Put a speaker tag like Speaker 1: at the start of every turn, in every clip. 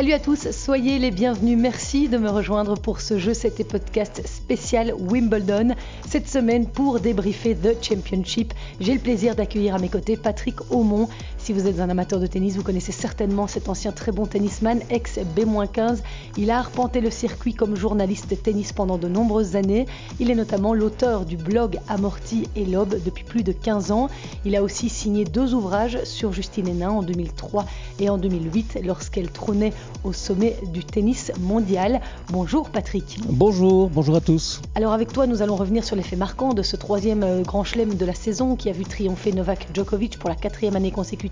Speaker 1: Salut à tous, soyez les bienvenus. Merci de me rejoindre pour ce jeu. C'était podcast spécial Wimbledon. Cette semaine, pour débriefer The Championship, j'ai le plaisir d'accueillir à mes côtés Patrick Aumont. Si vous êtes un amateur de tennis, vous connaissez certainement cet ancien très bon tennisman, ex B-15. Il a arpenté le circuit comme journaliste tennis pendant de nombreuses années. Il est notamment l'auteur du blog Amorti et Lobe depuis plus de 15 ans. Il a aussi signé deux ouvrages sur Justine Hénin en 2003 et en 2008 lorsqu'elle trônait au sommet du tennis mondial. Bonjour Patrick.
Speaker 2: Bonjour, bonjour à tous.
Speaker 1: Alors avec toi, nous allons revenir sur les faits marquants de ce troisième euh, grand chelem de la saison qui a vu triompher Novak Djokovic pour la quatrième année consécutive.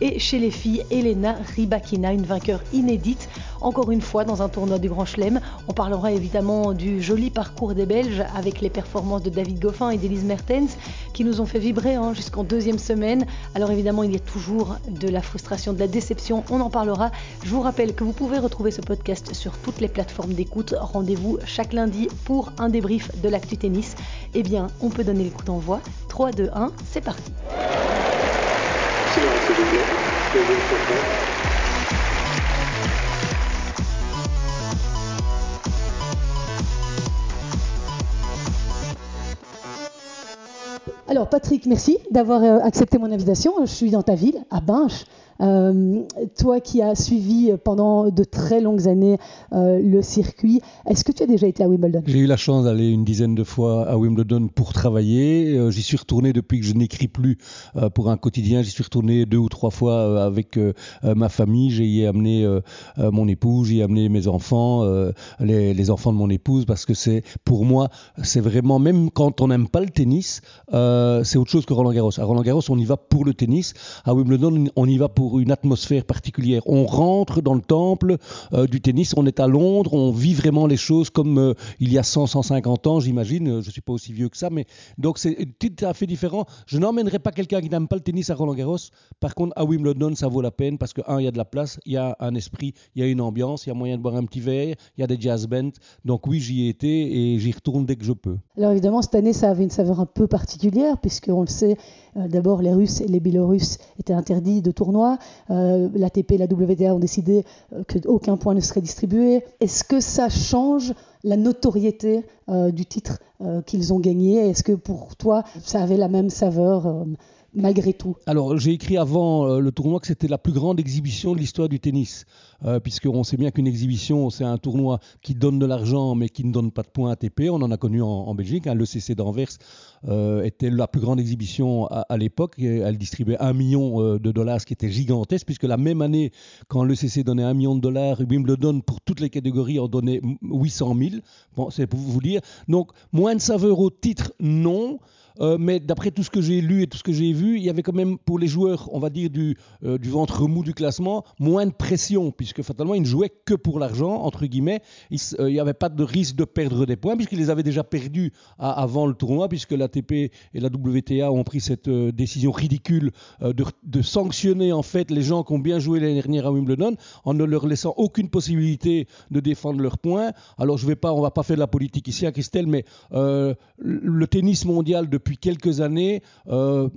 Speaker 1: Et chez les filles, Elena Rybakina, une vainqueur inédite, encore une fois dans un tournoi du grand chelem. On parlera évidemment du joli parcours des Belges avec les performances de David Goffin et d'Elise Mertens qui nous ont fait vibrer hein, jusqu'en deuxième semaine. Alors évidemment, il y a toujours de la frustration, de la déception, on en parlera. Je vous rappelle que vous pouvez retrouver ce podcast sur toutes les plateformes d'écoute. Rendez-vous chaque lundi pour un débrief de l'actu tennis. Eh bien, on peut donner le coup d'envoi. 3, 2, 1, c'est parti. Alors Patrick, merci d'avoir euh, accepté mon invitation. Je suis dans ta ville, à Binche. Euh, toi qui as suivi pendant de très longues années euh, le circuit, est-ce que tu as déjà été à Wimbledon?
Speaker 2: J'ai eu la chance d'aller une dizaine de fois à Wimbledon pour travailler. Euh, j'y suis retourné depuis que je n'écris plus pour un quotidien. J'y suis retourné deux ou trois fois avec ma famille. J'y ai amené mon épouse, j'y ai amené mes enfants, les, les, enfants de mon épouse, parce que c'est pour moi, c'est vraiment, même quand on n'aime pas le tennis, c'est autre chose que Roland Garros. À Roland Garros, on y va pour le tennis. À Wimbledon, on y va pour une atmosphère particulière. On rentre dans le temple euh, du tennis, on est à Londres, on vit vraiment les choses comme euh, il y a 100, 150 ans, j'imagine. Je ne suis pas aussi vieux que ça, mais donc c'est tout à fait différent. Je n'emmènerai pas quelqu'un qui n'aime pas le tennis à Roland Garros. Par contre, à Wimbledon, ça vaut la peine parce que, un, il y a de la place, il y a un esprit, il y a une ambiance, il y a moyen de boire un petit verre, il y a des jazz bands. Donc oui, j'y ai été et j'y retourne dès que je peux.
Speaker 1: Alors évidemment, cette année, ça avait une saveur un peu particulière puisqu'on le sait, euh, d'abord les Russes et les Biélorusses étaient interdits de tournois. Euh, L'ATP et la WTA ont décidé euh, qu'aucun point ne serait distribué. Est-ce que ça change la notoriété du titre qu'ils ont gagné? Est-ce que pour toi, ça avait la même saveur malgré tout
Speaker 2: Alors, j'ai écrit avant euh, le tournoi que c'était la plus grande exhibition de l'histoire du tennis, euh, puisqu'on sait bien qu'une exhibition, c'est un tournoi qui donne de l'argent, mais qui ne donne pas de points ATP. On en a connu en, Belgique. Hein. Le CC d'Anvers euh, était la plus grande exhibition à, l'époque. Elle distribuait un million euh, de dollars, ce qui était gigantesque, puisque la même année, quand le CC donnait un million de dollars, Wimbledon, pour toutes les catégories, en donnait 800 000. Bon, c'est pour vous dire. Donc, moins de saveur au titre, non. Euh, mais d'après tout ce que j'ai lu et tout ce que j'ai vu, il y avait quand même pour les joueurs, on va dire, du, euh, ventre mou du classement, moins de pression, puisque fatalement, ils ne jouaient que pour l'argent, entre guillemets. Il euh, n'y avait pas de risque de perdre des points, puisqu'ils les avaient déjà perdus avant le tournoi, puisque l'ATP et la WTA ont pris cette décision ridicule de, sanctionner en fait les gens qui ont bien joué l'année dernière à Wimbledon, en ne leur laissant aucune possibilité de défendre leurs points. Alors, je vais pas, on va pas faire de la politique ici à Christelle, mais le tennis mondial de depuis quelques années, euh,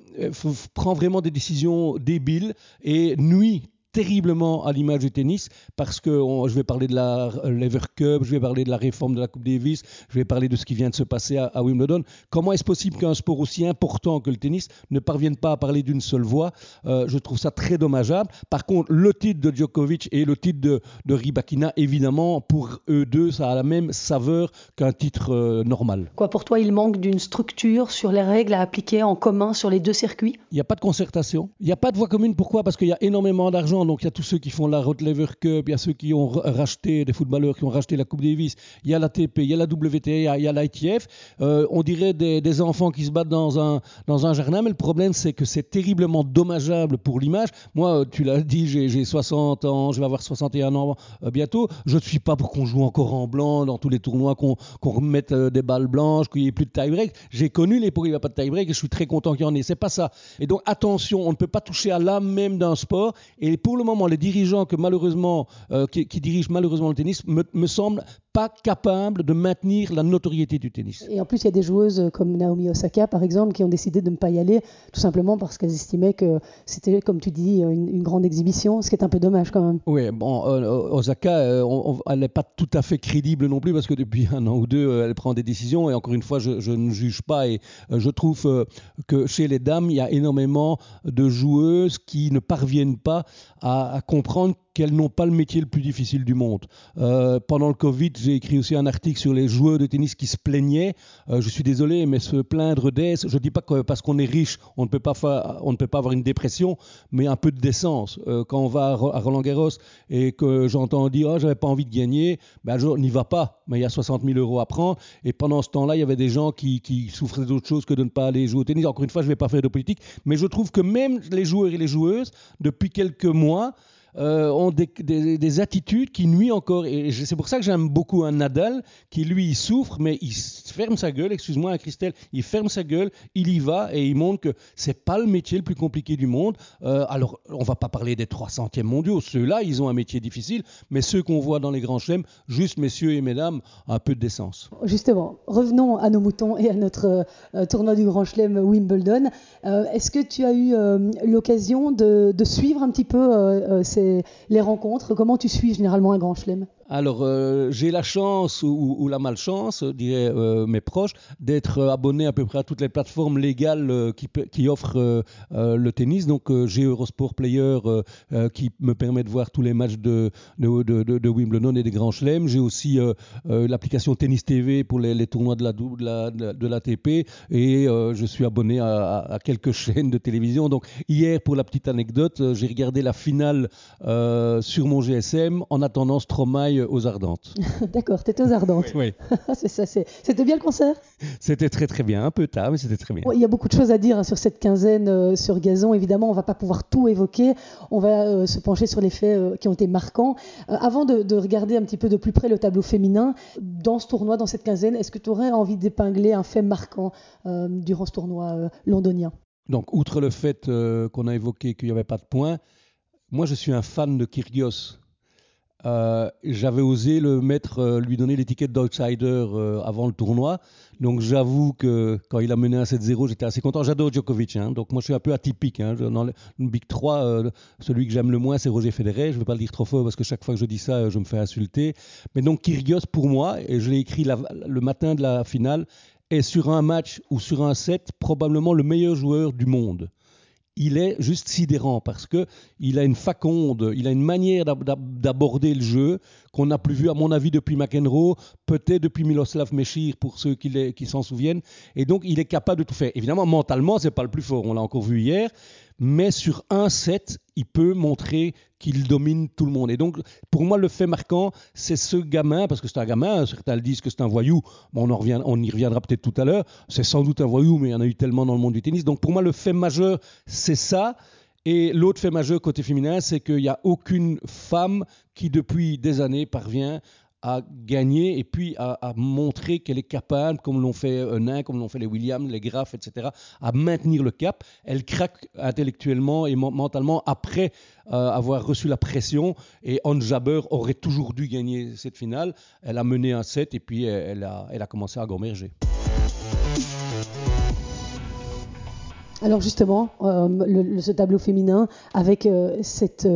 Speaker 2: prend vraiment des décisions débiles et nuit terriblement à l'image du tennis parce que je vais parler de la Lever Cup, je vais parler de la réforme de la Coupe Davis, je vais parler de ce qui vient de se passer à, Wimbledon. Comment est-ce possible qu'un sport aussi important que le tennis ne parvienne pas à parler d'une seule voix? Euh, Je trouve ça très dommageable. Par contre, le titre de Djokovic et le titre de, de Rybakina, évidemment, pour eux deux, ça a la même saveur qu'un titre euh, normal.
Speaker 1: Quoi, pour toi, il manque d'une structure sur les règles à appliquer en commun sur les deux circuits?
Speaker 2: Il n'y a pas de concertation, il n'y a pas de voie commune. Pourquoi? Parce qu'il y a énormément d'argent donc il y a tous ceux qui font la Lever Cup, il y a ceux qui ont racheté, des footballeurs qui ont racheté la Coupe Davis, il y a la TP, il y a la WTA, il y a l'ITF. Euh, on dirait des, enfants qui se battent dans un, dans un jardin, mais le problème c'est que c'est terriblement dommageable pour l'image. Moi, tu l'as dit, j'ai 60 ans, je vais avoir 61 ans euh, bientôt. Je ne suis pas pour qu'on joue encore en blanc dans tous les tournois, qu'on remette euh, des balles blanches, qu'il n'y ait plus de tie-break. J'ai connu l'époque où il n'y a pas de tie-break et je suis très content qu'il y en ait. C'est pas ça. Et donc attention, on ne peut pas toucher à l'âme même d'un sport. Et pour le moment, les dirigeants euh, qui, dirigent malheureusement le tennis me semblent pas capable de maintenir la notoriété du tennis.
Speaker 1: Et en plus, il y a des joueuses comme Naomi Osaka, par exemple, qui ont décidé de ne pas y aller, tout simplement parce qu'elles estimaient que c'était, comme tu dis, une, grande exhibition, ce qui est un peu dommage quand même.
Speaker 2: Oui, bon, euh, Osaka, euh, elle n'est pas tout à fait crédible non plus, parce que depuis un an ou deux, euh, elle prend des décisions, et encore une fois, je, ne juge pas, et je trouve que chez les dames, il y a énormément de joueuses qui ne parviennent pas à, à comprendre qu'elles n'ont pas le métier le plus difficile du monde. Euh, pendant le Covid, j'ai écrit aussi un article sur les joueurs de tennis qui se plaignaient. Euh, je suis désolé, mais se plaindre d'aise, je ne dis pas que parce qu'on est riche, on ne, peut pas avoir une dépression, mais un peu de décence. Euh, quand on va à Roland Garros et que j'entends dire oh, j'avais pas envie de gagner, ben, je n'y va pas, mais il y a 60 000 euros à prendre. Et pendant ce temps-là, il y avait des gens qui, qui souffraient d'autre chose que de ne pas aller jouer au tennis. Encore une fois, je ne vais pas faire de politique, mais je trouve que même les joueurs et les joueuses, depuis quelques mois, euh, ont des, attitudes qui nuisent encore. C'est pour ça que j'aime beaucoup un Nadal qui, lui, il souffre, mais il ferme sa gueule, excuse-moi, hein, Christelle, il ferme sa gueule, il y va et il montre que c'est pas le métier le plus compliqué du monde. Euh, alors, on va pas parler des 300e mondiaux, ceux-là, ils ont un métier difficile, mais ceux qu'on voit dans les grands chelems, juste messieurs et mesdames, un peu de décence.
Speaker 1: Justement, revenons à nos moutons et à notre euh, tournoi du grand chelem Wimbledon. Est-ce que tu as eu l'occasion de, de, suivre un petit peu ces les, rencontres. Comment tu suis généralement un grand chelem?
Speaker 2: Alors, euh, j'ai la chance ou, la malchance, dirais euh, mes proches, d'être abonné à peu près à toutes les plateformes légales euh, qui, offrent le tennis. Donc, j'ai Eurosport Player qui me permet de voir tous les matchs de, Wimbledon et des grands chelems. J'ai aussi l'application Tennis TV pour les, tournois de la de l'ATP et je suis abonné à, à, quelques chaînes de télévision. Donc, hier, pour la petite anecdote, j'ai regardé la finale sur mon GSM en attendant Stromae aux Ardentes.
Speaker 1: D'accord, tu étais aux Ardentes.
Speaker 2: Oui.
Speaker 1: c'était bien le concert?
Speaker 2: C'était très très bien, un peu tard, mais c'était très bien.
Speaker 1: Il y a beaucoup de choses à dire hein, sur cette quinzaine euh, sur gazon. Évidemment, on va pas pouvoir tout évoquer. On va euh, se pencher sur les faits euh, qui ont été marquants. avant de, regarder un petit peu de plus près le tableau féminin, dans ce tournoi, dans cette quinzaine, est-ce que tu aurais envie d'épingler un fait marquant durant ce tournoi londonien?
Speaker 2: Donc, outre le fait qu'on a évoqué qu'il n'y avait pas de points, moi je suis un fan de Kyrgios. Euh, j'avais osé le mettre, euh, lui donner l'étiquette d'outsider euh, avant le tournoi. Donc j'avoue que quand il a mené un 7-0, j'étais assez content. J'adore Djokovic, hein. donc moi je suis un peu atypique. Hein. Dans le Big 3, celui que j'aime le moins, c'est Roger Federer. Je ne vais pas le dire trop fort parce que chaque fois que je dis ça, je me fais insulter. Mais donc Kyrgios, pour moi, et je l'ai écrit le matin de la finale, est sur un match ou sur un set probablement le meilleur joueur du monde il est juste sidérant parce que il a une faconde, il a une manière d'aborder le jeu qu'on n'a plus vu à mon avis depuis McEnroe, peut-être depuis Miloslav Mechir pour ceux qui, s'en souviennent. Et donc il est capable de tout faire. Évidemment, mentalement, c'est pas le plus fort. On l'a encore vu hier, mais sur un set, il peut montrer qu'il domine tout le monde. Et donc, pour moi, le fait marquant, c'est ce gamin, parce que c'est un gamin, certains le disent que c'est un voyou, on, en revient, on y reviendra peut-être tout à l'heure, c'est sans doute un voyou, mais il y en a eu tellement dans le monde du tennis. Donc pour moi, le fait majeur, c'est ça. Et l'autre fait majeur côté féminin, c'est qu'il n'y a aucune femme qui, depuis des années, parvient à gagner et puis à, montrer qu'elle est capable, comme l'ont fait Nain, comme l'ont fait les Williams, les Graff, etc., à maintenir le cap. Elle craque intellectuellement et mentalement après euh, avoir reçu la pression. Et Anne Jabber aurait toujours dû gagner cette finale. Elle a mené un set et puis elle a, elle a commencé à gommerger.
Speaker 1: Alors justement, euh, ce tableau féminin avec euh, cette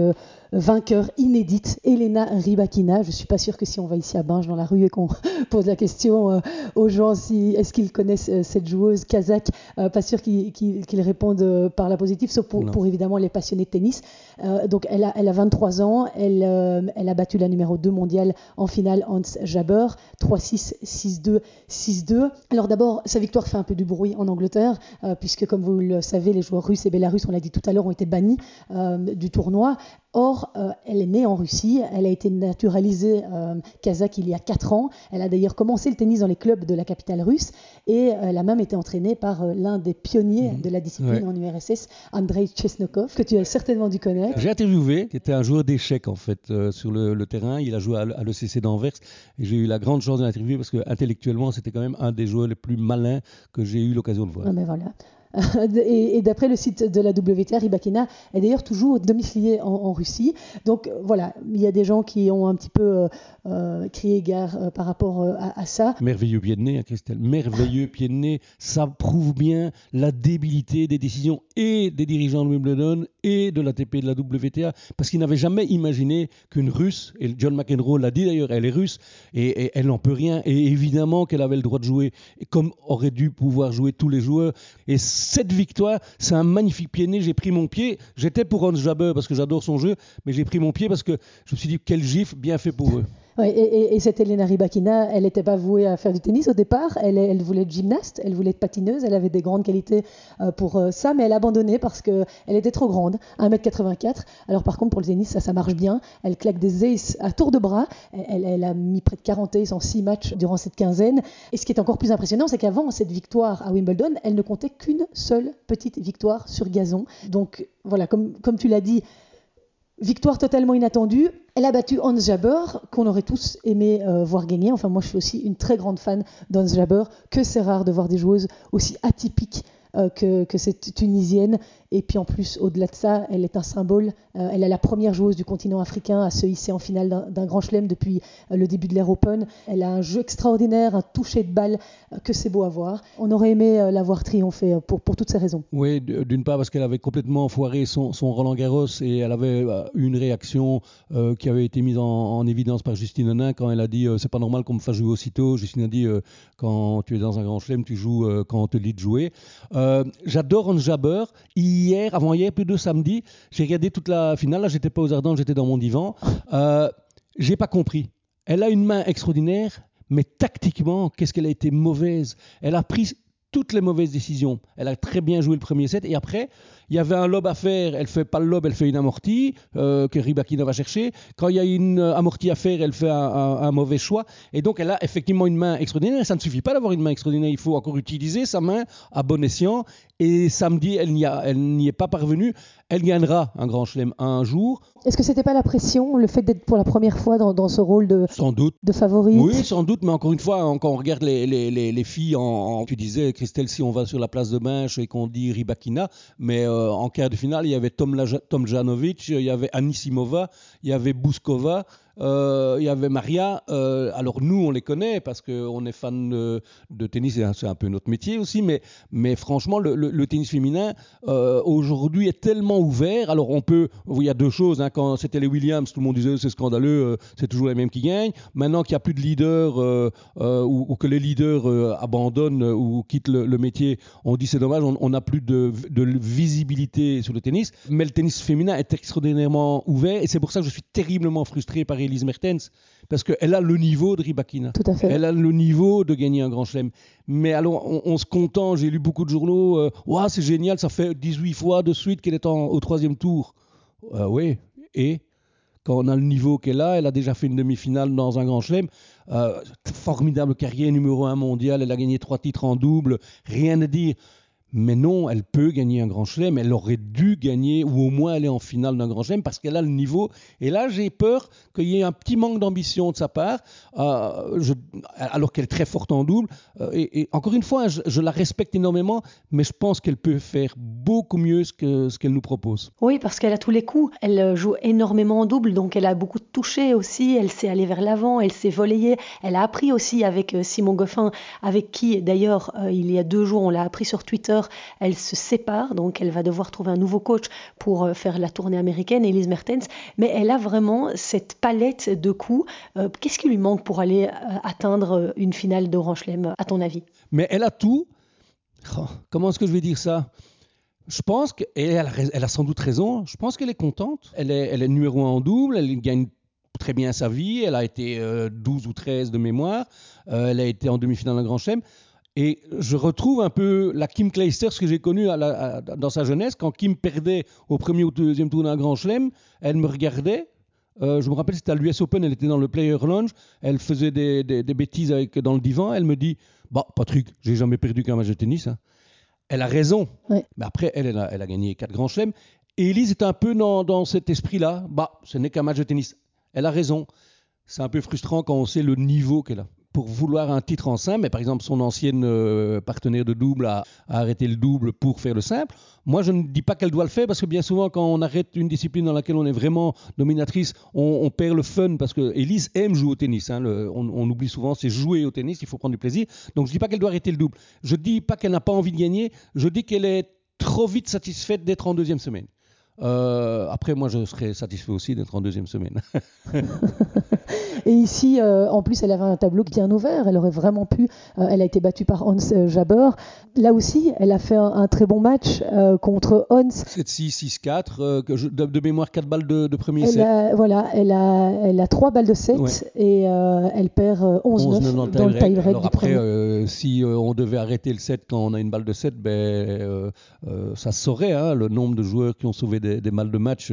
Speaker 1: vainqueur inédite, Elena Rybakina. Je ne suis pas sûre que si on va ici à Binge dans la rue et qu'on pose la question euh, aux gens si est-ce qu'ils connaissent euh, cette joueuse kazakh, euh, pas sûr qu'ils répondent par la positive, sauf pour, évidemment les passionnés de tennis. Donc elle a, elle a 23 ans, elle, elle a battu la numéro 2 mondiale en finale Hans Jabber, 3-6, 6-2, 6-2. Alors d'abord, sa victoire fait un peu du bruit en Angleterre, puisque comme vous le savez, les joueurs russes et belarusses, on l'a dit tout à l'heure, ont été bannis du tournoi. Or, euh, elle est née en Russie, elle a été naturalisée euh, kazakh il y a 4 ans. Elle a d'ailleurs commencé le tennis dans les clubs de la capitale russe et euh, elle a même été entraînée par l'un des pionniers mhm. de la discipline en URSS, Andrei Chesnokov, que tu as certainement dû connaître.
Speaker 2: J'ai interviewé, qui était un joueur d'échecs en fait sur le, terrain. Il a joué à, l'ECC d'Anvers et j'ai eu la grande chance de l'interviewer parce que intellectuellement c'était quand même un des joueurs les plus malins que j'ai eu l'occasion de voir.
Speaker 1: mais voilà. Et, d'après le site de la WTA, Ribakina est d'ailleurs toujours domiciliée en, Russie. Donc voilà, il y a des gens qui ont un petit peu crié gare par rapport à, ça.
Speaker 2: Merveilleux pied de nez, hein, Christelle. Merveilleux pied de nez. Ça prouve bien la débilité des décisions et des dirigeants de Wimbledon et de l'ATP et de la WTA, parce qu'ils n'avaient jamais imaginé qu'une Russe, et John McEnroe l'a dit d'ailleurs, elle est russe, et, elle n'en peut rien, et évidemment qu'elle avait le droit de jouer, comme aurait dû pouvoir jouer tous les joueurs. Et cette victoire, c'est un magnifique pied né. J'ai pris mon pied, j'étais pour Hans Jabber parce que j'adore son jeu, mais j'ai pris mon pied parce que je me suis dit, quel gif, bien fait pour eux
Speaker 1: et, cette Elena Rybakina, elle n'était pas vouée à faire du tennis au départ. Elle, voulait être gymnaste, elle voulait être patineuse. Elle avait des grandes qualités euh, pour euh, ça, mais elle a abandonné parce qu'elle était trop grande, 1m84. Alors par contre, pour le tennis, ça, ça marche bien. Elle claque des aces à tour de bras. Elle, a mis près de 40 aces en 6 matchs durant cette quinzaine. Et ce qui est encore plus impressionnant, c'est qu'avant cette victoire à Wimbledon, elle ne comptait qu'une seule petite victoire sur gazon. Donc voilà, comme, comme tu l'as dit, Victoire totalement inattendue. Elle a battu Hans Jabber, qu'on aurait tous aimé euh, voir gagner. Enfin, moi, je suis aussi une très grande fan d'Hans Jabber, que c'est rare de voir des joueuses aussi atypiques euh, que, que, cette Tunisienne. Et puis en plus, au-delà de ça, elle est un symbole. Euh, elle est la première joueuse du continent africain à se hisser en finale d'un grand chelem depuis euh, le début de l'ère Open. Elle a un jeu extraordinaire, un toucher de balle que c'est beau à voir. On aurait aimé la voir triompher pour, pour toutes ces raisons.
Speaker 2: Oui, d'une part parce qu'elle avait complètement foiré son, Roland Garros et elle avait eu une réaction qui avait été mise en, évidence par Justine Henin quand elle a dit c'est pas normal qu'on me fasse jouer aussitôt. Justine a dit quand tu es dans un grand chelem, tu joues quand on te dit de jouer. J'adore un jabber. Hier, avant-hier, plus de samedi, j'ai regardé toute la finale. Là, j'étais pas aux Ardents, j'étais dans mon divan. Euh, j'ai pas compris. Elle a une main extraordinaire, mais tactiquement, qu'est-ce qu'elle a été mauvaise? Elle a pris toutes les mauvaises décisions. Elle a très bien joué le premier set et après, il y avait un lob à faire, elle fait pas le lob, elle fait une amortie euh, que Ribakina va chercher. Quand il y a une amortie à faire, elle fait un, mauvais choix. Et donc, elle a effectivement une main extraordinaire. Ça ne suffit pas d'avoir une main extraordinaire, il faut encore utiliser sa main à bon escient. Et samedi, elle n'y est pas parvenue. Elle gagnera un grand chelem un jour.
Speaker 1: Est-ce que c'était pas la pression, le fait d'être pour la première fois dans, ce rôle de,
Speaker 2: sans doute.
Speaker 1: de favorite?
Speaker 2: Oui, sans doute, mais encore une fois, quand on regarde les, les, les, filles, en, tu disais, Christelle, si on va sur la place de Binche et qu'on dit Ribakina, mais euh, en quart de finale, il y avait Tom, Tom Janovic, il y avait Anisimova, il y avait Bouskova, euh, il y avait Maria. Euh, alors nous, on les connaît parce qu'on est fan de, tennis, c'est un peu notre métier aussi, mais, mais franchement, le, tennis féminin euh, aujourd'hui est tellement ouvert. Alors on peut, il y a deux choses. Hein. quand c'était les Williams, tout le monde disait c'est scandaleux, c'est toujours les mêmes qui gagnent. Maintenant qu'il n'y a plus de leaders ou, que les leaders abandonnent ou quittent le, métier, on dit c'est dommage, on n'a plus de, de visibilité sur le tennis. Mais le tennis féminin est extraordinairement ouvert et c'est pour ça que je suis terriblement frustré par Elise Mertens, parce qu'elle a le niveau de Ribakina.
Speaker 1: Tout à fait.
Speaker 2: Elle a le niveau de gagner un grand chelem. Mais alors, on, se content, j'ai lu beaucoup de journaux, euh, c'est génial, ça fait 18 fois de suite qu'elle est au troisième tour. Euh, oui, et quand on a le niveau qu'elle a, elle a déjà fait une demi-finale dans un grand chelem. Euh, formidable carrière, numéro un mondial, elle a gagné trois titres en double, rien à dire. Mais non, elle peut gagner un grand chelem, elle aurait dû gagner, ou au moins aller en finale d'un grand chelem, parce qu'elle a le niveau. Et là, j'ai peur qu'il y ait un petit manque d'ambition de sa part, euh, alors qu'elle est très forte en double. Euh, et, encore une fois, je, la respecte énormément, mais je pense qu'elle peut faire beaucoup mieux ce qu'elle ce qu'elle nous propose.
Speaker 1: Oui, parce qu'elle a tous les coups. Elle euh, joue énormément en double, donc elle a beaucoup touché aussi, elle sait aller vers l'avant, elle sait voler. Elle a appris aussi avec Simon Goffin, avec qui, d'ailleurs, il y a deux jours, on l'a appris sur Twitter, elle se sépare, donc elle va devoir trouver un nouveau coach pour euh, faire la tournée américaine, Elise Mertens, mais elle a vraiment cette palette de coups. Euh, qu'est-ce qui lui manque pour aller euh, atteindre une finale de Chelem, à ton avis?
Speaker 2: Mais elle a tout. Oh, comment est-ce que je vais dire ça? Je pense qu'elle elle a, sans doute raison, je pense qu'elle est contente. Elle est, numéro un en double, elle gagne très bien sa vie, elle a été 12 ou 13 de mémoire, elle a été en demi-finale d'un Grand Chelem. Et je retrouve un peu la Kim Clijsters que j'ai connue dans sa jeunesse. Quand Kim perdait au premier ou deuxième tour d'un grand chelem, elle me regardait. Euh, je me rappelle, c'était à l'US Open, elle était dans le Player Lounge. Elle faisait des, bêtises avec, dans le divan. Elle me dit Bah, Patrick, j'ai jamais perdu qu'un match de tennis. Hein. Elle a raison. Mais après, elle, elle a, gagné quatre grands chelems. Et Elise est un peu dans, dans cet esprit-là. Bah, ce n'est qu'un match de tennis. Elle a raison. C'est un peu frustrant quand on sait le niveau qu'elle a. pour vouloir un titre en simple, mais par exemple son ancienne euh, partenaire de double a, arrêté le double pour faire le simple. Moi, je ne dis pas qu'elle doit le faire parce que bien souvent, quand on arrête une discipline dans laquelle on est vraiment dominatrice, on, perd le fun parce que Elise aime jouer au tennis. Hein. on, oublie souvent, c'est jouer au tennis, il faut prendre du plaisir. Donc je ne dis pas qu'elle doit arrêter le double. Je ne dis pas qu'elle n'a pas envie de gagner. Je dis qu'elle est trop vite satisfaite d'être en deuxième semaine. Euh, après, moi, je serais satisfait aussi d'être en deuxième semaine.
Speaker 1: Et ici, euh, en plus, elle avait un tableau bien ouvert. Elle aurait vraiment pu. Euh, elle a été battue par Hans euh, Jaber. Là aussi, elle a fait un, très bon match contre Hans.
Speaker 2: 7-6, 6-4. De, mémoire, 4 balles de, premier
Speaker 1: set. voilà, elle a, elle a 3 balles de 7 et elle perd 11-9 dans, le tie-break.
Speaker 2: Après, si on devait arrêter le set quand on a une balle de 7, ben, ça se saurait hein, le nombre de joueurs qui ont sauvé des, balles de match,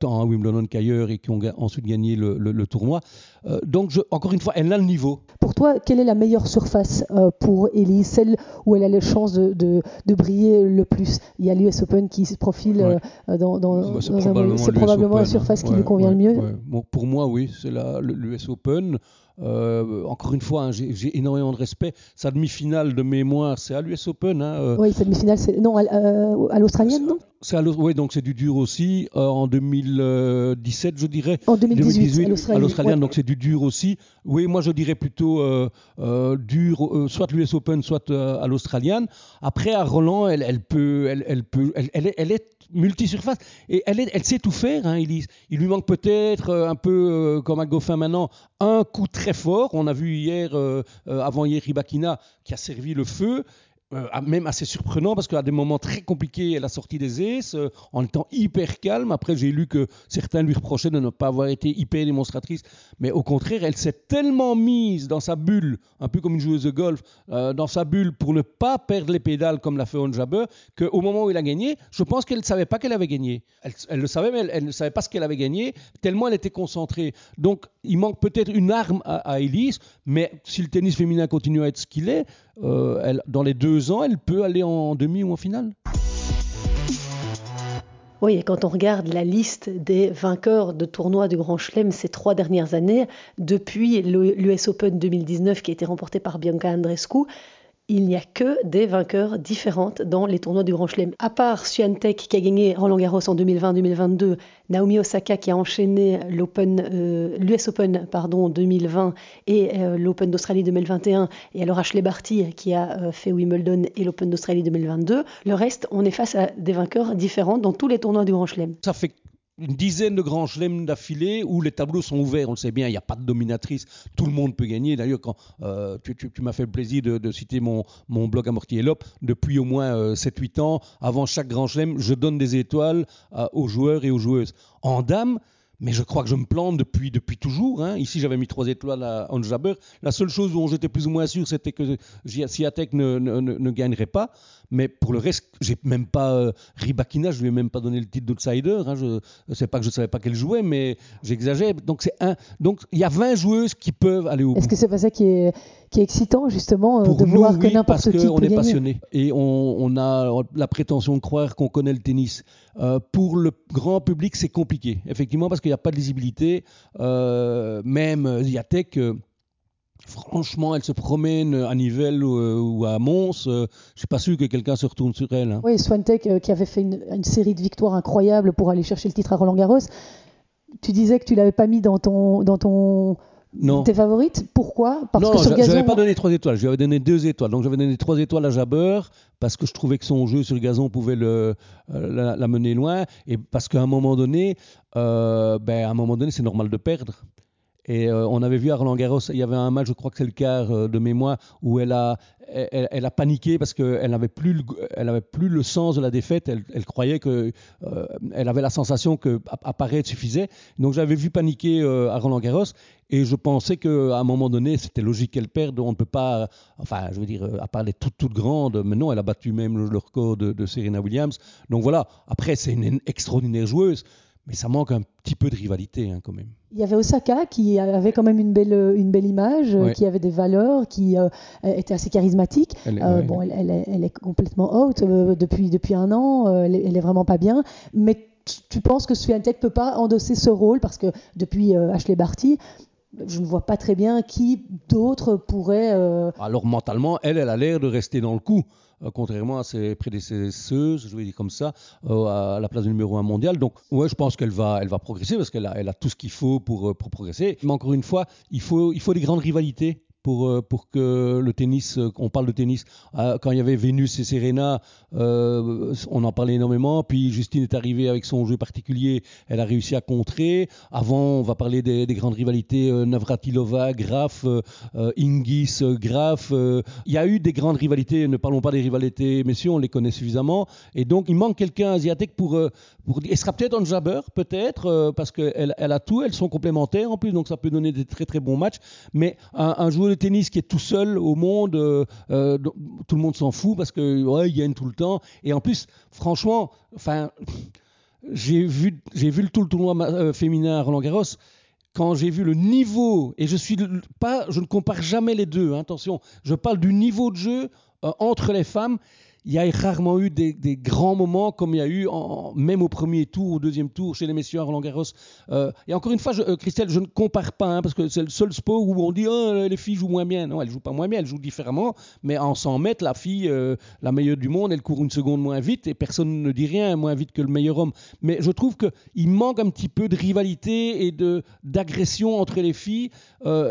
Speaker 2: tant à Wimbledon qu'ailleurs, et qui ont ensuite gagné le, le tournoi. Euh, donc, je, encore une fois, elle a le niveau.
Speaker 1: Pour toi, quelle est la meilleure surface euh, pour Ellie Celle où elle a les chances de, de, briller le plus? Il y a l'US Open qui se profile euh, dans, dans, bah, C'est probablement, la surface qui lui convient le mieux.
Speaker 2: pour moi, oui, c'est l'US Open. Euh, encore une fois, hein, j'ai énormément de respect. Sa demi-finale de mémoire, c'est à l'US Open. Hein,
Speaker 1: euh. Oui, sa demi-finale, c'est non à, à l'australienne, non?
Speaker 2: Oui, donc c'est du dur aussi. Euh, en 2017, je dirais.
Speaker 1: En 2018,
Speaker 2: à l'australienne, donc c'est du dur aussi. Oui, moi je dirais plutôt dur, soit l'US Open, soit à l'australienne. Après, à Roland, elle, elle peut, elle, elle peut, elle est multisurface. Et elle, sait tout faire, hein, Il lui manque peut-être euh, un peu euh, comme à Goffin maintenant, un coup très fort. On a vu hier, euh, avant hier, Ribakina qui a servi le feu. Euh, même assez surprenant parce qu'à des moments très compliqués, elle a sorti des aces euh, en étant hyper calme. Après, j'ai lu que certains lui reprochaient de ne pas avoir été hyper démonstratrice, mais au contraire, elle s'est tellement mise dans sa bulle, un peu comme une joueuse de golf, euh, dans sa bulle pour ne pas perdre les pédales comme l'a fait On Jabber, qu'au moment où elle a gagné, je pense qu'elle ne savait pas qu'elle avait gagné. Elle, le savait, mais elle, ne savait pas ce qu'elle avait gagné, tellement elle était concentrée. Donc, il manque peut-être une arme à, à Elise, mais si le tennis féminin continue à être ce qu'il est, elle, dans les deux ans, elle peut aller en demi ou en finale?
Speaker 1: Oui, et quand on regarde la liste des vainqueurs de tournois du Grand Chelem ces trois dernières années, depuis l'US Open 2019 qui a été remporté par Bianca Andreescu, il n'y a que des vainqueurs différentes dans les tournois du Grand Chelem. À part Swiatek qui a gagné Roland Garros en 2020-2022, Naomi Osaka qui a enchaîné euh, l'US Open pardon 2020 et euh, l'Open d'Australie 2021, et alors Ashley Barty qui a euh, fait Wimbledon et l'Open d'Australie 2022. Le reste, on est face à des vainqueurs différents dans tous les tournois du Grand Chelem.
Speaker 2: Ça fait une dizaine de grands chelems d'affilée où les tableaux sont ouverts, on le sait bien, il n'y a pas de dominatrice, tout le monde peut gagner. D'ailleurs, quand euh, tu, m'as fait le plaisir de, citer mon, blog Amorti Lop, depuis au moins 7-8 euh, ans, avant chaque grand chelem, je donne des étoiles aux joueurs et aux joueuses. En dames, mais je crois que je me plante depuis, depuis toujours. Hein. Ici, j'avais mis trois étoiles à Hans Jaber. La seule chose dont j'étais plus ou moins sûr, c'était que Siatek ne, gagnerait pas. Mais pour le reste, j'ai même pas euh, Ribakina, je lui ai même pas donné le titre d'outsider. Hein. Je ne sais pas que je savais pas qu'elle jouait, mais j'exagère. Donc c'est un. Donc il y a 20 joueuses qui peuvent aller au bout.
Speaker 1: Est-ce que c'est pas ça qui est, qui est excitant justement euh, de voir que n'importe qui
Speaker 2: on
Speaker 1: est
Speaker 2: passionné et on, on, a la prétention de croire qu'on connaît le tennis. Euh, pour le grand public, c'est compliqué, effectivement, parce qu'il n'y a pas de lisibilité. même Ziatek Franchement, elle se promène à Nivelles ou, à Mons. Euh, je suis pas sûr que quelqu'un se retourne sur elle. Hein.
Speaker 1: Oui, Swantek euh, qui avait fait une, série de victoires incroyables pour aller chercher le titre à Roland Garros. Tu disais que tu l'avais pas mis dans ton dans ton
Speaker 2: non.
Speaker 1: tes favorites. Pourquoi?
Speaker 2: Parce non, que sur je n'avais pas donné trois étoiles. Je lui avais donné deux étoiles. Donc j'avais donné trois étoiles à Jabber parce que je trouvais que son jeu sur le gazon pouvait le, euh, la, mener loin et parce qu'à un moment donné, ben, à un moment donné, c'est normal de perdre. Et euh, on avait vu à Roland Garros, il y avait un match, je crois que c'est le quart euh, de mémoire, où elle a, elle, a paniqué parce qu'elle n'avait plus, le, elle avait plus le sens de la défaite. Elle, croyait que, euh, elle avait la sensation que apparaître suffisait. Donc j'avais vu paniquer à Roland Garros et je pensais qu'à un moment donné, c'était logique qu'elle perde. On ne peut pas, enfin, je veux dire, à part les toutes, toutes grandes, mais non, elle a battu même le, record de Serena Williams. Donc voilà, après, c'est une extraordinaire joueuse mais ça manque un petit peu de rivalité hein, quand même.
Speaker 1: Il y avait Osaka qui avait quand même une belle, une belle image, qui avait des valeurs, qui euh, était assez charismatique. Elle, euh, bon, elle, elle, est, complètement out euh, depuis, depuis un an, elle, est vraiment pas bien. Mais tu penses que Swiatek peut pas endosser ce rôle parce que depuis Ashley Barty, je ne vois pas très bien qui d'autre pourrait.
Speaker 2: Alors mentalement, elle, elle a l'air de rester dans le coup. Euh, contrairement à ses prédécesseuses, je vais dire comme ça, euh, à la place du numéro 1 mondial. Donc, ouais, je pense qu'elle va, elle va progresser parce qu'elle a, elle a tout ce qu'il faut pour, euh, pour progresser. Mais encore une fois, il faut, il faut des grandes rivalités pour, euh, pour que le tennis, euh, on parle de tennis, euh, quand il y avait Vénus et Serena, on en parlait énormément. Puis Justine est arrivée avec son jeu particulier, elle a réussi à contrer. Avant, on va parler des, grandes rivalités Navratilova, Graf, Ingis, Graf. Il y a eu des grandes rivalités, ne parlons pas des rivalités messieurs, on les connaît suffisamment. Et donc, il manque quelqu'un asiatique pour, pour. Elle sera peut-être un jabber, peut-être, parce qu'elle elle a tout, elles sont complémentaires en plus, donc ça peut donner des très très bons matchs. Mais un joueur tennis qui est tout seul au monde, euh, euh, tout le monde s'en fout parce que ouais, gagne tout le temps. Et en plus, franchement, enfin, j'ai vu, j'ai vu tout le tournoi euh, féminin à Roland Garros. Quand j'ai vu le niveau, et je suis pas, je ne compare jamais les deux. Hein, attention, je parle du niveau de jeu entre les femmes il y a rarement eu des, grands moments comme il y a eu même au premier tour, au deuxième tour chez les messieurs à Roland Garros. Euh, et encore une fois, euh, Christelle, je ne compare pas hein, parce que c'est le seul sport où on dit oh, les filles jouent moins bien. Non, elles jouent pas moins bien, elles jouent différemment. Mais en 100 mètres, la fille, euh, la meilleure du monde, elle court une seconde moins vite et personne ne dit rien, moins vite que le meilleur homme. Mais je trouve qu'il manque un petit peu de rivalité et d'agression entre les filles.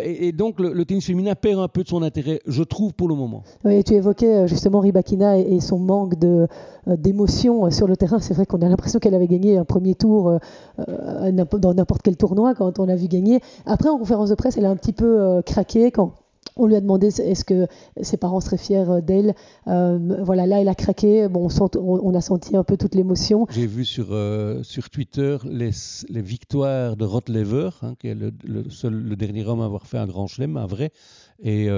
Speaker 2: Et, donc le, tennis féminin perd un peu de son intérêt, je trouve, pour le moment.
Speaker 1: Oui, tu évoquais justement Ribakina et son manque euh, d'émotion euh, sur le terrain. C'est vrai qu'on a l'impression qu'elle avait gagné un premier tour euh, dans n'importe quel tournoi quand on l'a vu gagner. Après, en conférence de presse, elle a un petit peu craqué quand on lui a demandé est-ce que ses parents seraient fiers d'elle. voilà, là, elle a craqué. Bon, on, a senti un peu toute l'émotion.
Speaker 2: J'ai vu sur, sur Twitter les, les, victoires de Rotlever, hein, qui est le, seul, le dernier homme à avoir fait un grand chelem, un vrai. Et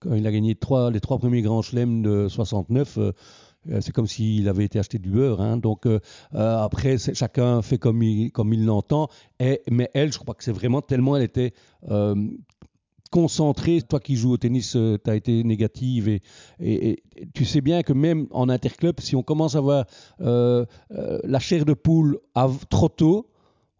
Speaker 2: quand il a gagné trois, les trois premiers grands chelems de 69, euh, euh, c'est comme s'il avait été acheté du beurre. Hein. Donc euh, après, chacun fait comme il, l'entend. Mais elle, je crois que c'est vraiment tellement elle était concentrée. Toi qui joues au tennis, tu as été négative et, et, tu sais bien que même en interclub, si on commence à avoir la chair de poule trop tôt,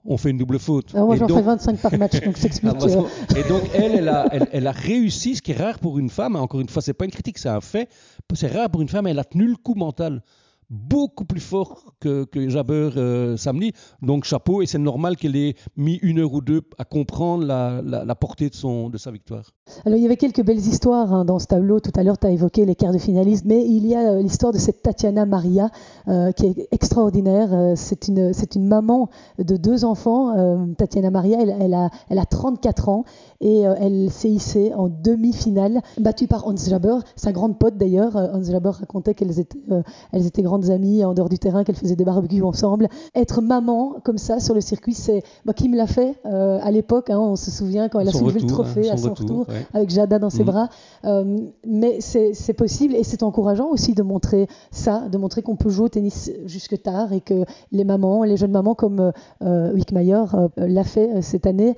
Speaker 2: on fait une double faute.
Speaker 1: Ah, moi, j'en fais 25 par match, donc s'explique. Ah,
Speaker 2: et donc, elle, elle a, elle, a, réussi, ce qui est rare pour une femme. Encore une fois, c'est pas une critique, c'est un fait. C'est rare pour une femme, elle a tenu le coup mental beaucoup plus fort que, que Jabber euh, samedi. Donc chapeau, et c'est normal qu'elle ait mis une heure ou deux à comprendre la, portée de, sa victoire.
Speaker 1: Alors il y avait quelques belles histoires hein, dans ce tableau. Tout à l'heure, tu as évoqué les quarts de finalistes, mais il y a euh, l'histoire de cette Tatiana Maria euh, qui est extraordinaire. c'est une, c'est une maman de deux enfants. Tatiana Maria, elle, a, elle a 34 ans et elle s'est hissée en demi-finale, battue par Hans Jabber, sa grande pote d'ailleurs. Hans Jabber racontait qu'elles étaient, elles étaient grandes amies en dehors du terrain, qu'elles faisaient des barbecues ensemble. Être maman comme ça sur le circuit, c'est bah, qui me l'a fait euh, à l'époque. Hein, on se souvient quand elle a soulevé le trophée hein, à son retour, avec Jada dans ses mhm. bras. Euh, mais c'est possible et c'est encourageant aussi de montrer ça, de montrer qu'on peut jouer au tennis jusque tard et que les mamans, les jeunes mamans comme euh, Wickmayer l'a fait cette année,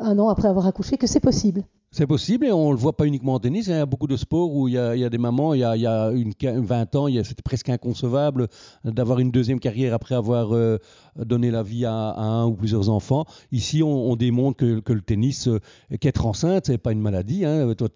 Speaker 1: un an après avoir accouché, que c'est possible.
Speaker 2: C'est possible et on ne le voit pas uniquement en tennis. Il y a beaucoup de sports où il y a, des mamans, il y a, une, 20 ans, c'était presque inconcevable d'avoir une deuxième carrière après avoir euh, donné la vie à, un ou plusieurs enfants. Ici, on, démontre que, le tennis, euh, qu'être enceinte, c'est pas une maladie. Hein. Toi,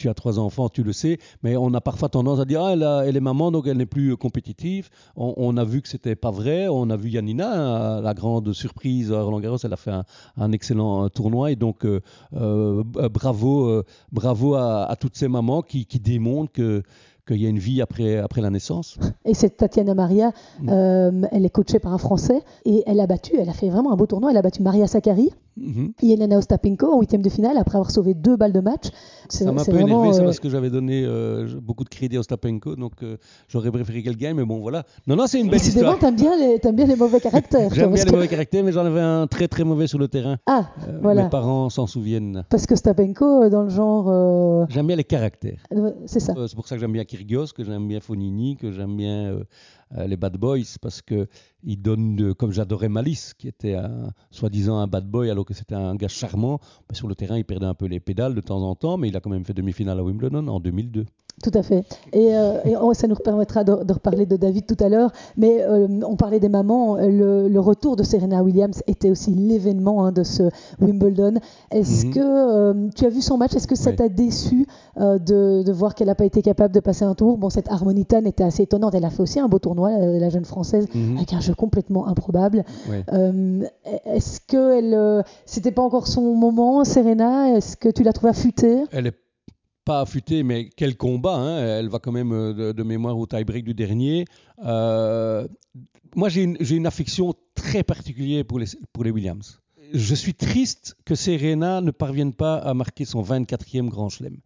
Speaker 2: tu as trois enfants, tu le sais, mais on a parfois tendance à dire ah, elle, est maman, donc elle n'est plus compétitive. On, a vu que c'était pas vrai. On a vu Yanina, la grande surprise à Roland Garros, elle a fait un, excellent tournoi. Et donc, euh, euh, bravo, euh, bravo à, toutes ces mamans qui, qui démontrent que qu'il y a une vie après, après la naissance.
Speaker 1: Et cette Tatiana Maria, mm. elle est coachée par un Français et elle a battu, elle a fait vraiment un beau tournoi, elle a battu Maria Sakkari, Mm Yelena Ostapenko en huitième de finale après avoir sauvé deux balles de match.
Speaker 2: Ça m'a un peu énervé, c'est euh, parce que j'avais donné euh, beaucoup de crédit à Ostapenko, donc euh, j'aurais préféré qu'elle gagne, mais bon voilà. Non, non, c'est une belle histoire.
Speaker 1: t'aimes bien, les, aimes bien les mauvais caractères.
Speaker 2: J'aime bien les mauvais caractères, mais j'en avais un très très mauvais sur le terrain.
Speaker 1: Ah, voilà.
Speaker 2: Mes parents s'en souviennent.
Speaker 1: Parce que Ostapenko, dans le genre...
Speaker 2: J'aime bien les caractères.
Speaker 1: c'est ça.
Speaker 2: c'est pour ça que j'aime bien Kyrgios, que j'aime bien Fonini, que j'aime bien euh, les bad boys parce que il donne comme j'adorais Malice qui était soi-disant un bad boy alors c'était un gars charmant sur le terrain il perdait un peu les pédales de temps en temps mais il a quand même fait demi-finale à Wimbledon en 2002
Speaker 1: Tout à fait. Et, euh, ça nous permettra de, reparler de David tout à l'heure. Mais euh, on parlait des mamans. Le, retour de Serena Williams était aussi l'événement hein, de ce Wimbledon. Est-ce mhm. que euh, tu as vu son match? Est-ce que ça t'a déçu de, voir qu'elle n'a pas été capable de passer un tour? Bon, cette Harmonitane était assez étonnante. Elle a fait aussi un beau tournoi, la jeune française, mhm. avec un jeu complètement improbable. Est-ce que elle, c'était pas encore son moment, Serena? Est-ce que tu l'as trouvée affûtée?
Speaker 2: Elle est pas affûtée, mais quel combat. Hein. Elle va quand même euh, de, mémoire au tie-break du dernier. Euh, moi, j'ai une, affection très particulière pour les, pour les Williams. Je suis triste que Serena ne parvienne pas à marquer son 24e Grand Chelem.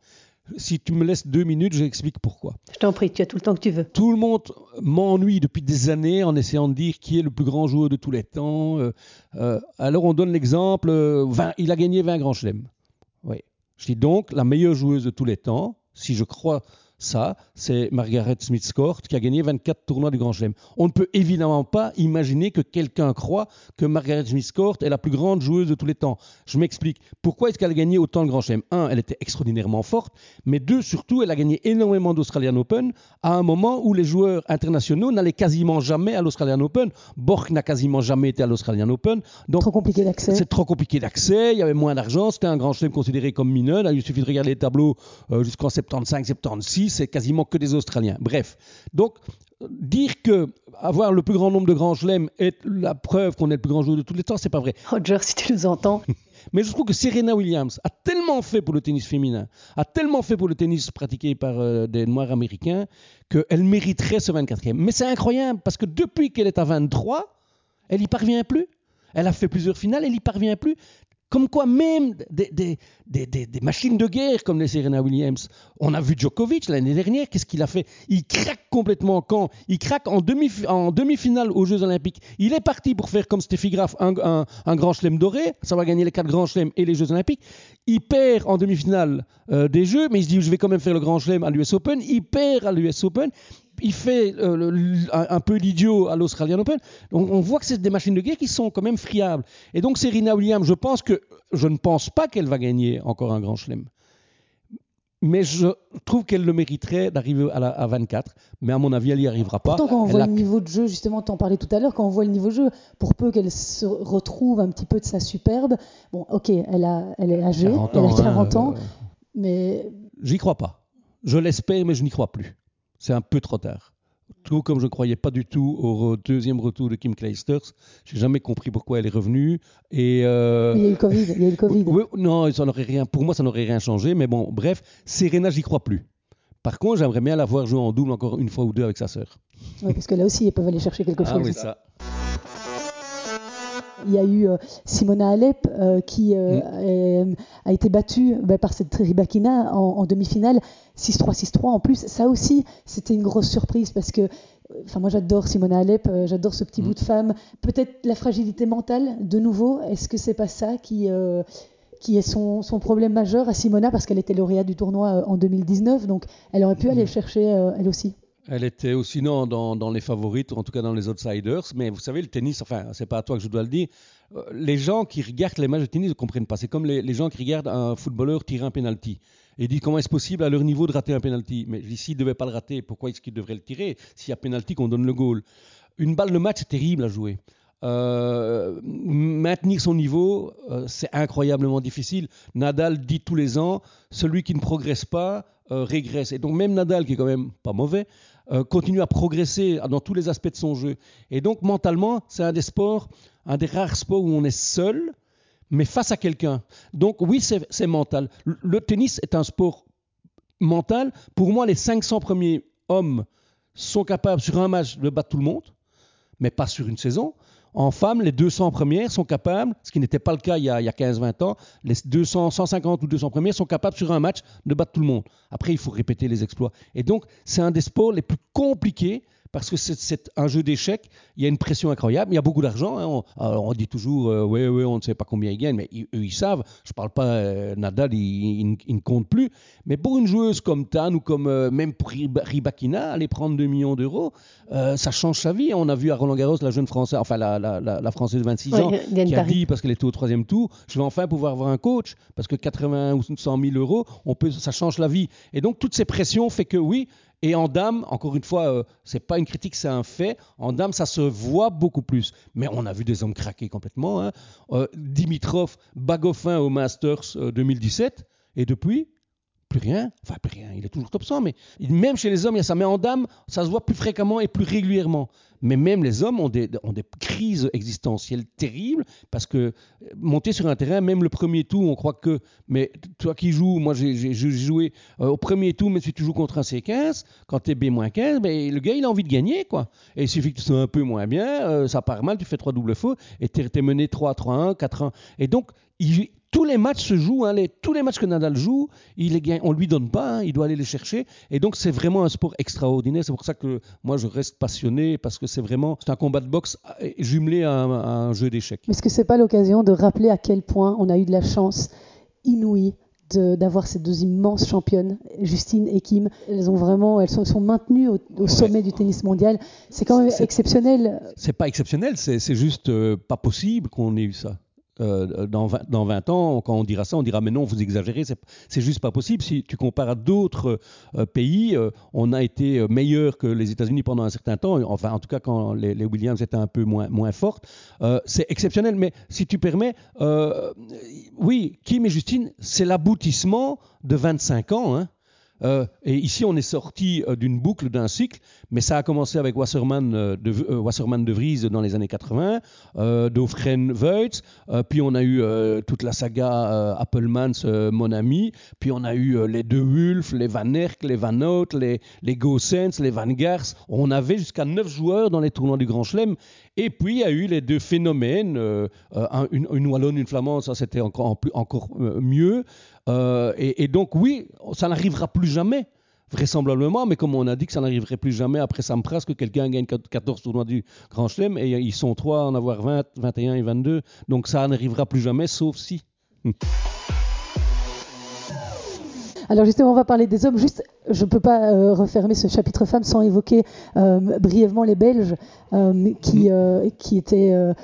Speaker 2: Si tu me laisses deux minutes, j'explique pourquoi.
Speaker 1: Je t'en prie, tu as tout le temps que tu veux.
Speaker 2: Tout le monde m'ennuie depuis des années en essayant de dire qui est le plus grand joueur de tous les temps. Euh, alors on donne l'exemple, il a gagné 20 Grands Chelems. Oui. Je dis donc, la meilleure joueuse de tous les temps, si je crois ça, c'est Margaret Smith-Court qui a gagné 24 tournois du Grand Chelem. On ne peut évidemment pas imaginer que quelqu'un croit que Margaret Smith-Court est la plus grande joueuse de tous les temps. Je m'explique. Pourquoi est-ce qu'elle a gagné autant le Grand Chelem? Un, elle était extraordinairement forte, mais deux, surtout, elle a gagné énormément d'Australian Open à un moment où les joueurs internationaux n'allaient quasiment jamais à l'Australian Open. Borg n'a quasiment jamais été à l'Australian Open.
Speaker 1: Donc, trop compliqué d'accès.
Speaker 2: C'est trop compliqué d'accès, il y avait moins d'argent, c'était un Grand Chelem considéré comme mineur. Il suffit de regarder les tableaux euh, jusqu'en 75-76 c'est quasiment que des Australiens. Bref, donc dire que avoir le plus grand nombre de grands chelems est la preuve qu'on est le plus grand joueur de tous les temps, c'est pas vrai.
Speaker 1: Roger, si tu nous entends.
Speaker 2: Mais je trouve que Serena Williams a tellement fait pour le tennis féminin, a tellement fait pour le tennis pratiqué par euh, des Noirs américains, qu'elle mériterait ce 24e. Mais c'est incroyable, parce que depuis qu'elle est à 23, elle n'y parvient plus. Elle a fait plusieurs finales, elle n'y parvient plus. Comme quoi même des, machines de guerre comme les Serena Williams. On a vu Djokovic l'année dernière, qu'est-ce qu'il a fait? Il craque complètement quand Il craque en, demi, en demi-finale aux Jeux Olympiques. Il est parti pour faire comme Steffi Graf un, grand chelem doré, ça va gagner les quatre grands chelems et les Jeux Olympiques. Il perd en demi-finale euh, des Jeux, mais il se dit je vais quand même faire le grand chelem à l'US Open. Il perd à l'US Open il fait euh, un, peu l'idiot à l'Australian Open. On, on voit que c'est des machines de guerre qui sont quand même friables. Et donc Serena Williams, je pense que je ne pense pas qu'elle va gagner encore un grand chelem. Mais je trouve qu'elle le mériterait d'arriver à, 24. Mais à mon avis, elle n'y arrivera pas.
Speaker 1: Pourtant, quand on voit le niveau de jeu, justement, tu en parlais tout à l'heure, quand on voit le niveau de jeu, pour peu qu'elle se retrouve un petit peu de sa superbe, bon, ok, elle, a, elle est âgée, elle a 40 ans, euh, mais...
Speaker 2: J'y crois pas. Je l'espère, mais je n'y crois plus c'est un peu trop tard. Tout comme je ne croyais pas du tout au deuxième retour de Kim Clijsters. Je n'ai jamais compris pourquoi elle est revenue. Et
Speaker 1: euh, Il y a eu le Covid. Il y a eu le COVID.
Speaker 2: non, ça n'aurait rien, pour moi, ça n'aurait rien changé. Mais bon, bref, Serena, j'y crois plus. Par contre, j'aimerais bien la voir jouer en double encore une fois ou deux avec sa sœur.
Speaker 1: Oui, parce que là aussi, ils peuvent aller chercher quelque
Speaker 2: ah
Speaker 1: chose.
Speaker 2: Oui, ça.
Speaker 1: Il y a eu euh, Simona Alep euh, qui euh, mm. a été battue bah, par cette Ribakina en, demi-finale 6-3, 6-3. En plus, ça aussi, c'était une grosse surprise parce que Enfin, moi, j'adore Simona Alep, j'adore ce petit mm. bout de femme. Peut-être la fragilité mentale, de nouveau. Est-ce que c'est pas ça qui, qui est son, son, problème majeur à Simona Parce qu'elle était lauréate du tournoi en 2019, donc elle aurait pu aller le chercher elle aussi.
Speaker 2: Elle était aussi non, dans, les favorites, en tout cas dans les outsiders. Mais vous savez, le tennis, enfin, c'est pas à toi que je dois le dire. Euh, les gens qui regardent les matchs de tennis ne comprennent pas. C'est comme les, gens qui regardent un footballeur tirer un penalty. Et disent comment est-ce possible à leur niveau de rater un penalty? Mais s'il ne devait pas le rater, pourquoi est-ce qu'il devrait le tirer S'il y a penalty, qu'on donne le goal? Une balle de match, c'est terrible à jouer. Euh, maintenir son niveau, euh, c'est incroyablement difficile. Nadal dit tous les ans, celui qui ne progresse pas régresse. Et donc même Nadal, qui est quand même pas mauvais, euh, continue à progresser dans tous les aspects de son jeu. Et donc mentalement, c'est un des sports, un des rares sports où on est seul, mais face à quelqu'un. Donc oui, c'est mental. Le tennis est un sport mental. Pour moi, les 500 premiers hommes sont capables sur un match de battre tout le monde, mais pas sur une saison. En femmes, les 200 premières sont capables, ce qui n'était pas le cas il y a, a 15-20 ans, les 200, 150 ou 200 premières sont capables sur un match de battre tout le monde. Après, il faut répéter les exploits. Et donc, c'est un des sports les plus compliqués parce que c'est un jeu d'échecs. Il y a une pression incroyable. Il y a beaucoup d'argent. Hein. On, dit toujours, oui, euh, oui, on ne sait pas combien ils gagnent, mais eux, ils savent. Je ne parle pas, euh, Nadal, il, ne compte plus. Mais pour une joueuse comme Tan ou comme euh, même pour Ribakina, aller prendre 2 millions d'euros, ça change sa vie. On a vu à Roland Garros la jeune Française, enfin la, la, Française de 26 ans, qui a dit, parce qu'elle était au troisième tour, je vais enfin pouvoir avoir un coach, parce que 80 ou 100 000 euros, on peut, ça change la vie. Et donc, toutes ces pressions fait que oui, et en dame, encore une fois, euh, c'est pas une critique, c'est un fait. En dame, ça se voit beaucoup plus. Mais on a vu des hommes craquer complètement. Hein. Euh, Dimitrov, Bagoffin au Masters 2017. Euh, et depuis, plus rien. Enfin, plus rien. Il est toujours top 100. Mais même chez les hommes, il y a ça. Mais en dame, ça se voit plus fréquemment et plus régulièrement. Mais même les hommes ont des, ont des crises existentielles terribles parce que euh, monter sur un terrain, même le premier tour, on croit que. Mais toi qui joues, moi j'ai joué euh, au premier tour, mais si tu joues contre un C15, quand tu es B-15, ben, le gars il a envie de gagner. quoi. Et il suffit que tu sois un peu moins bien, euh, ça part mal, tu fais trois doubles faux et tu es, mené 3-3-1, 4-1. Et donc, il, tous les matchs se jouent, hein, les, tous les matchs que Nadal joue, il les on lui donne pas, hein, il doit aller les chercher. Et donc c'est vraiment un sport extraordinaire. C'est pour ça que moi je reste passionné parce que c'est vraiment c'est un combat de boxe euh, jumelé à un, jeu d'échecs.
Speaker 1: Est-ce que c'est pas l'occasion de rappeler à quel point on a eu de la chance inouïe d'avoir ces deux immenses championnes, Justine et Kim? Elles ont vraiment, elles sont, maintenues au, sommet du tennis mondial. C'est quand même exceptionnel.
Speaker 2: C'est pas exceptionnel, c'est juste euh, pas possible qu'on ait eu ça. Euh, dans, 20, dans 20 ans, quand on dira ça, on dira mais non, vous exagérez, c'est juste pas possible. Si tu compares à d'autres euh, pays, euh, on a été meilleur que les États-Unis pendant un certain temps, enfin en tout cas quand les, Williams étaient un peu moins, moins fortes. c'est exceptionnel, mais si tu permets, oui, Kim et Justine, c'est l'aboutissement de 25 ans. Hein. Euh, et ici, on est sorti euh, d'une boucle, d'un cycle, mais ça a commencé avec Wasserman euh, de, Wasserman de Vries dans les années 80, Daufren Voigt, puis on a eu toute la saga Appelmans, mon ami, puis on a eu les De Wulf, les Van Erck, les Van Hout, les, les Gossens, les Van Gars. On avait jusqu'à 9 joueurs dans les tournois du Grand Chelem. Et puis, il y a eu les deux phénomènes, une, une, Wallonne, une Flamande, ça c'était encore, encore mieux. Euh, et, donc, oui, ça n'arrivera plus jamais, vraisemblablement, mais comme on a dit que ça n'arriverait plus jamais après Sampras, que quelqu'un gagne 14 tournois du Grand Chelem, et ils sont trois à en avoir 20, 21 et 22. Donc, ça n'arrivera plus jamais, sauf si.
Speaker 1: Alors justement, on va parler des hommes. Juste, je ne peux pas euh, refermer ce chapitre femmes sans évoquer euh, brièvement les Belges qui, mm. qui étaient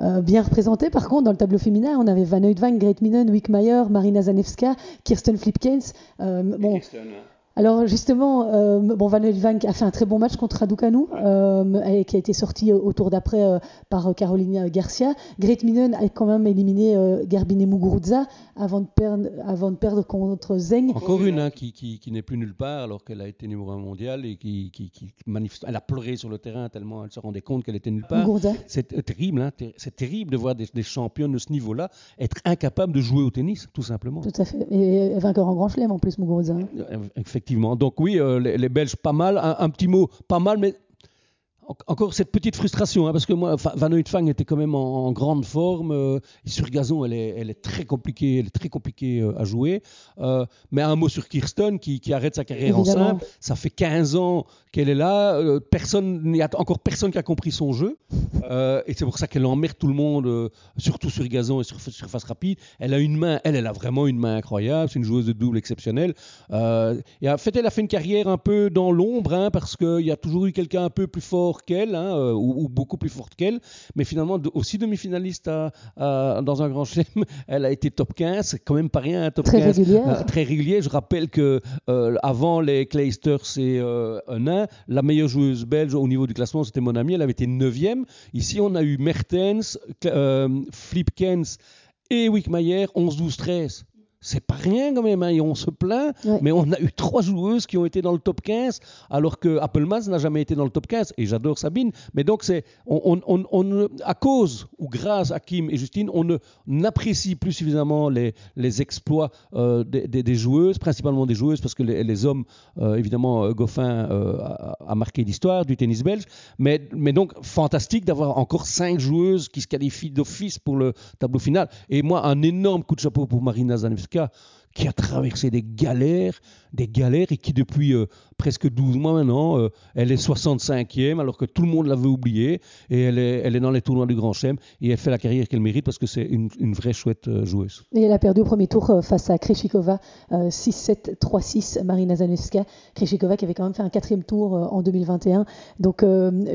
Speaker 1: euh, bien représentés. Par contre, dans le tableau féminin, on avait Van Oudvang, Grete Minen, Wickmeyer, Marina Zanevska, Kirsten Flipkens. Euh, bon, alors justement, euh, bon, Van Elvank a fait un très bon match contre Raducanu, euh, qui a été sorti au tour d'après euh, par Carolina Garcia. Great Minen a quand même éliminé Garbine Muguruza avant de, perdre, avant de perdre contre Zeng.
Speaker 2: Encore une hein, qui, qui, n'est plus nulle part alors qu'elle a été numéro un mondial et qui, qui, manifeste, elle a pleuré sur le terrain tellement elle se rendait compte qu'elle était nulle part. C'est terrible, hein, c'est terrible de voir des, des championnes de ce niveau-là être incapables de jouer au tennis, tout simplement.
Speaker 1: Tout à fait. Et vainqueur en Grand Chelem en plus, Muguruza. Hein.
Speaker 2: Effectivement. Donc oui, euh, les, Belges pas mal. un, petit mot, pas mal, mais encore cette petite frustration, hein, parce que moi, Van Fang était quand même en, grande forme. Euh, sur gazon, elle est, elle est, très compliquée, elle est très compliquée euh, à jouer. Euh, mais un mot sur Kirsten, qui, arrête sa carrière en simple. Ça fait 15 ans qu'elle est là. personne, il n'y a encore personne qui a compris son jeu. et c'est pour ça qu'elle emmerde tout le monde, surtout sur gazon et sur surface rapide. Elle a une main, elle, elle a vraiment une main incroyable. C'est une joueuse de double exceptionnelle. et en fait, elle a fait une carrière un peu dans l'ombre, hein, parce qu'il y a toujours eu quelqu'un un peu plus fort qu'elle, hein, euh, ou, beaucoup plus forte qu'elle, mais finalement aussi demi-finaliste dans un grand chelem. Elle a été top 15, c'est quand même pas rien, top
Speaker 1: très
Speaker 2: 15.
Speaker 1: Régulière.
Speaker 2: Euh, très régulier. Je rappelle que euh, avant les Kleisters et Henin, la meilleure joueuse belge au niveau du classement, c'était mon amie, elle avait été 9e. Ici, on a eu Mertens, Flipkens et Wickmayer, 11, 12, 13 c'est pas rien quand même, hein, et on se plaint, mais on a eu trois joueuses qui ont été dans le top 15, alors que Appelmans n'a jamais été dans le top 15, et j'adore Sabine, mais donc c'est, on, on, à cause ou grâce à Kim et Justine, on n'apprécie plus suffisamment les, les exploits euh, des, des, joueuses, principalement des joueuses, parce que les, hommes, euh, évidemment, euh, Goffin a, marqué l'histoire du tennis belge, mais, mais donc fantastique d'avoir encore cinq joueuses qui se qualifient d'office pour le tableau final, et moi, un énorme coup de chapeau pour Marina Qui a traversé des galères, des galères et qui depuis euh, presque 12 mois maintenant. Euh, elle est 65e alors que tout le monde l'avait oubliée et elle est, elle est dans les tournois du Grand Chelem et elle fait la carrière qu'elle mérite parce que c'est une, une, vraie chouette euh, joueuse.
Speaker 1: Et elle a perdu au premier tour face à Kreshikova 6-7, 3-6, Marina Zanevska. Kreshikova qui avait quand même fait un quatrième tour en 2021. Donc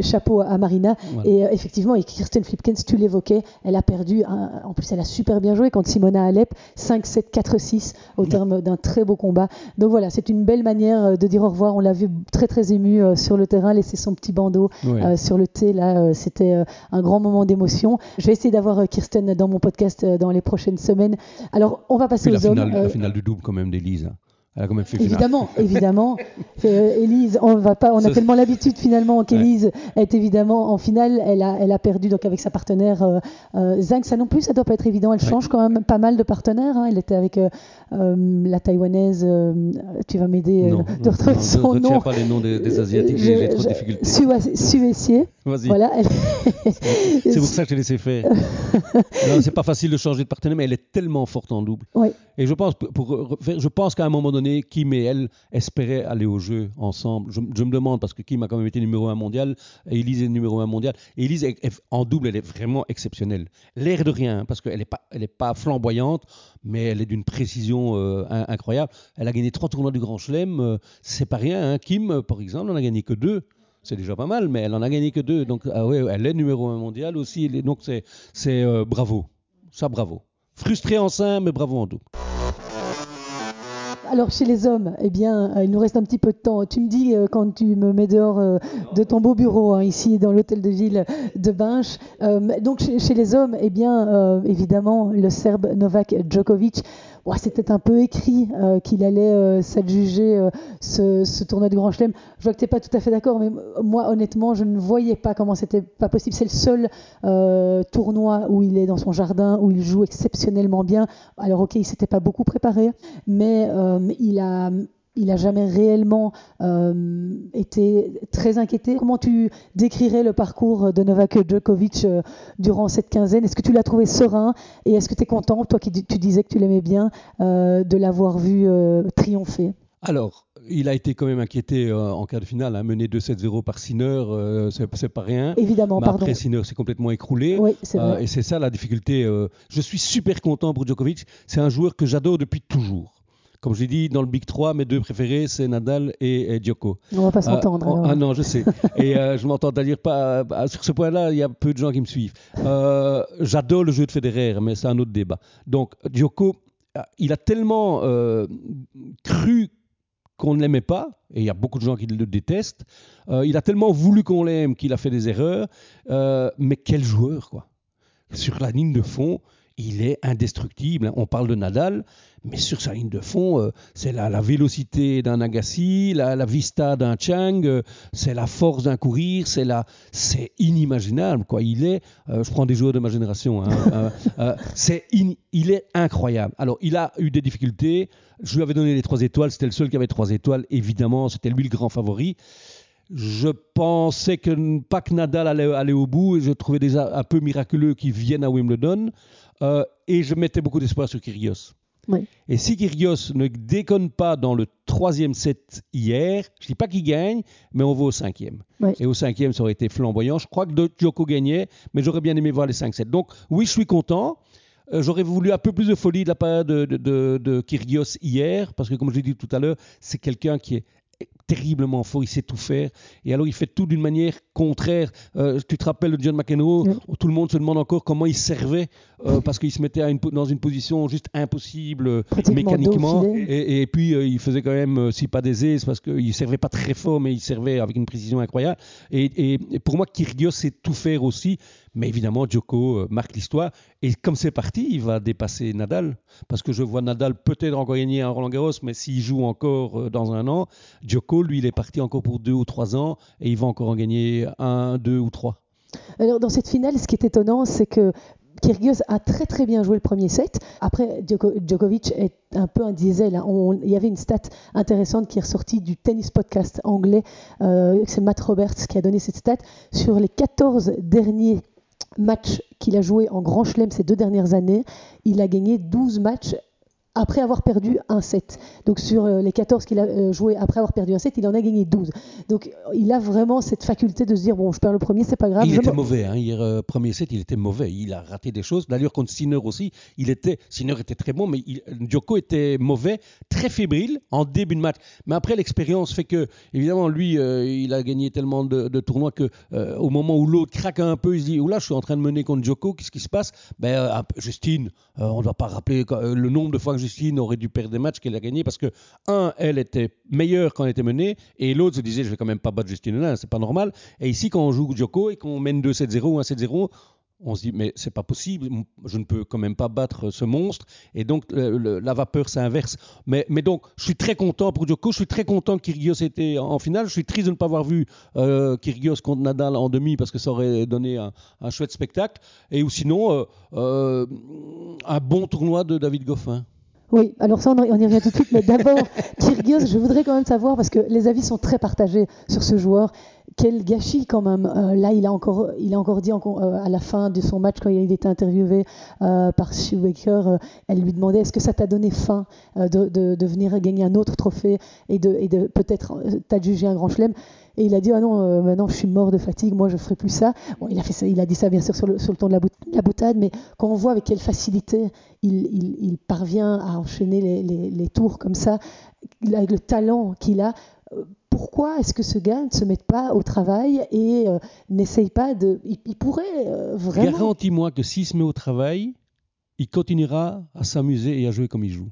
Speaker 1: chapeau à Marina. Et effectivement, et Kirsten Flipkens, tu l'évoquais, elle a perdu. en plus, elle a super bien joué contre Simona Alep 5-7, 4-6 au terme d'un très beau combat. Donc voilà, c'est une belle manière de dire au revoir on l'a vu très très ému euh, sur le terrain, laisser son petit bandeau euh, sur le thé. Là, euh, c'était un grand moment d'émotion. Je vais essayer d'avoir Kirsten dans mon podcast dans les prochaines semaines. Alors, on va passer aux
Speaker 2: finale,
Speaker 1: hommes.
Speaker 2: La finale du double quand même d'Elise. Elle a quand même fait
Speaker 1: évidemment, évidemment. Élise, on va pas, on a tellement l'habitude finalement qu'Élise est évidemment en finale. Elle a, elle a perdu donc avec sa partenaire euh, Zhang. Ça non plus, ça doit pas être évident. Elle change quand même pas mal de partenaires. Hein. Elle était avec euh, la taïwanaise, euh, tu vas m'aider
Speaker 2: euh, de retrouver son nom. Je pas les noms des, asiatiques, j'ai trop de difficultés.
Speaker 1: Suessier.
Speaker 2: Voilà. c'est pour ça que j'ai laissé faire. c'est pas facile de changer de partenaire, mais elle est tellement forte en double.
Speaker 1: Oui.
Speaker 2: Et je pense, pour, je pense qu'à un moment donné, Kim et elle espéraient aller au jeu ensemble. Je, me demande, parce que Kim a quand même été numéro 1 mondial, et Elise est numéro 1 mondial. Elise, en double, elle est vraiment exceptionnelle. L'air de rien, parce qu'elle n'est pas, pas flamboyante, mais elle est d'une précision euh, incroyable. Elle a gagné trois tournois du Grand Chelem, euh, c'est pas rien. Hein. Kim, par exemple, n'en a gagné que deux. C'est déjà pas mal, mais elle en a gagné que deux. Donc, ah ouais, elle est numéro un mondial aussi. Donc, c'est, c'est euh, bravo. Ça, bravo. Frustré en sein, mais bravo en double.
Speaker 1: Alors chez les hommes, eh bien, il nous reste un petit peu de temps. Tu me dis quand tu me mets dehors de ton beau bureau hein, ici dans l'hôtel de ville de Binche. donc chez, chez, les hommes, eh bien, évidemment, le Serbe Novak Djokovic c'était un peu écrit euh, qu'il allait euh, s'adjuger euh, ce, tournoi du Grand Chelem. Je vois que tu n'es pas tout à fait d'accord, mais moi, honnêtement, je ne voyais pas comment c'était pas possible. C'est le seul tournoi où il est dans son jardin, où il joue exceptionnellement bien. Alors, ok, il s'était pas beaucoup préparé, mais il a il n'a jamais réellement euh, été très inquiété. Comment tu décrirais le parcours de Novak Djokovic euh, durant cette quinzaine? Est-ce que tu l'as trouvé serein? Et est-ce que tu es content, toi qui tu disais que tu l'aimais bien, euh, de l'avoir vu triompher
Speaker 2: Alors, il a été quand même inquiété en quart de finale, hein, mené 2-7-0 par Sinner, c'est pas rien.
Speaker 1: Évidemment,
Speaker 2: Mais
Speaker 1: pardon.
Speaker 2: Après, Sinner s'est complètement écroulé.
Speaker 1: Oui, c'est vrai.
Speaker 2: et c'est ça la difficulté. je suis super content pour Djokovic. C'est un joueur que j'adore depuis toujours. Comme je l'ai dit, dans le Big 3, mes deux préférés, c'est Nadal et, et Djoko.
Speaker 1: On va pas s'entendre.
Speaker 2: Euh, ah non, je sais. et euh, je m'entends dire pas. Euh, sur ce point-là, il y a peu de gens qui me suivent. J'adore le jeu de Federer, mais c'est un autre débat. Donc, Djoko, il a tellement cru qu'on ne l'aimait pas, et il y a beaucoup de gens qui le détestent. il a tellement voulu qu'on l'aime qu'il a fait des erreurs. mais quel joueur, quoi. Sur la ligne de fond, il est indestructible. On parle de Nadal, mais sur sa ligne de fond, euh, c'est la, la, vélocité d'un Agassi, la, la vista d'un Chang, euh, c'est la force d'un courir, c'est c'est inimaginable quoi. Il est, euh, je prends des joueurs de ma génération, hein, c'est il est incroyable. Alors il a eu des difficultés. Je lui avais donné les trois étoiles, c'était le seul qui avait trois étoiles. Évidemment, c'était lui le grand favori. Je pensais que pas que Nadal allait aller au bout et je trouvais déjà un peu miraculeux qu'il vienne à Wimbledon. Euh, et je mettais beaucoup d'espoir sur Kyrgios. Et si Kyrgios ne déconne pas dans le troisième set hier, je ne dis pas qu'il gagne, mais on va au cinquième. Et au cinquième, ça aurait été flamboyant. Je crois que Djoko gagnait, mais j'aurais bien aimé voir les 5 sets. Donc oui, je suis content. Euh, j'aurais voulu un peu plus de folie de la part de, de, de Kyrgios hier, parce que comme je l'ai dit tout à l'heure, c'est quelqu'un qui est terriblement fort, il sait tout faire. Et alors il fait tout d'une manière contraire. Euh, tu te rappelles de John McEnroe Tout le monde se demande encore comment il servait euh, parce qu'il se mettait dans une position juste impossible mécaniquement. Et, puis euh, il faisait quand même, si pas des aises, parce qu'il servait pas très fort, mais il servait avec une précision incroyable. Et, et pour moi, Kyrgios sait tout faire aussi. Mais évidemment, Djoko euh, marque l'histoire. Et comme c'est parti, il va dépasser Nadal. Parce que je vois Nadal peut-être encore gagner un Roland Garros, mais s'il joue encore euh, dans un an, Djoko, lui, il est parti encore pour deux ou trois ans et il va encore en gagner un, deux ou trois.
Speaker 1: Alors, dans cette finale, ce qui est étonnant, c'est que Kyrgios a très très bien joué le premier set. Après, Djokovic est un peu un diesel. Hein. il y avait une stat intéressante qui est ressortie du tennis podcast anglais. Euh, c'est Matt Roberts qui a donné cette stat. Sur les 14 derniers matchs qu'il a joué en Grand Chelem ces deux dernières années, il a gagné 12 matchs après avoir perdu un set. Donc sur euh, les 14 qu'il a euh, joué après avoir perdu un set, il en a gagné 12. Donc il a vraiment cette faculté de se dire bon, je perds le premier, c'est pas grave.
Speaker 2: Il était mauvais hein. hier euh, premier set, il était mauvais, il a raté des choses. D'ailleurs contre Sinner aussi, il était Sinner était très bon, mais il, Djoko était mauvais, très fébrile en début de match. Mais après l'expérience fait que évidemment lui, il a gagné tellement de, tournois que au moment où l'autre craque un peu, il se dit oula, je suis en train de mener contre Djoko, qu'est-ce qui se passe? Ben Justine, on ne va pas rappeler le nombre de fois que Justine aurait dû perdre des matchs qu'elle a gagnés parce que, un, elle était meilleure quand elle était menée, et l'autre se disait, je vais quand même pas battre Justine Henin, c'est pas normal. Et ici, quand on joue Djoko et qu'on mène 2-7-0 ou 1-7-0, on se dit mais c'est pas possible, je ne peux quand même pas battre ce monstre et donc la vapeur s'inverse. Mais, donc je suis très content pour Djoko, je suis très content que Kyrgios était en, finale, je suis triste de ne pas avoir vu euh, contre Nadal en demi parce que ça aurait donné un, chouette spectacle et ou sinon euh, euh, un bon tournoi de David Goffin.
Speaker 1: Oui, alors ça, on, y revient tout de suite, mais d'abord, Kyrgios, je voudrais quand même savoir, parce que les avis sont très partagés sur ce joueur, quel gâchis quand même. Euh, là, il a encore, il a encore dit euh, à la fin de son match, quand il était interviewé euh, par Shoemaker, elle lui demandait est-ce que ça t'a donné faim de, venir gagner un autre trophée et de, peut-être t'adjuger un grand chelem? Et il a dit ah non, euh, maintenant je suis mort de fatigue, moi je ferai plus ça. Bon, il a fait ça, il a dit ça bien sûr sur le, ton de la, boutade, mais quand on voit avec quelle facilité il, parvient à enchaîner les, tours comme ça, avec le talent qu'il a, euh, pourquoi est-ce que ce gars ne se met pas au travail et euh, n'essaye pas de. Il, pourrait vraiment.
Speaker 2: Garantis-moi que s'il se met au travail, il continuera à s'amuser et à jouer comme il joue.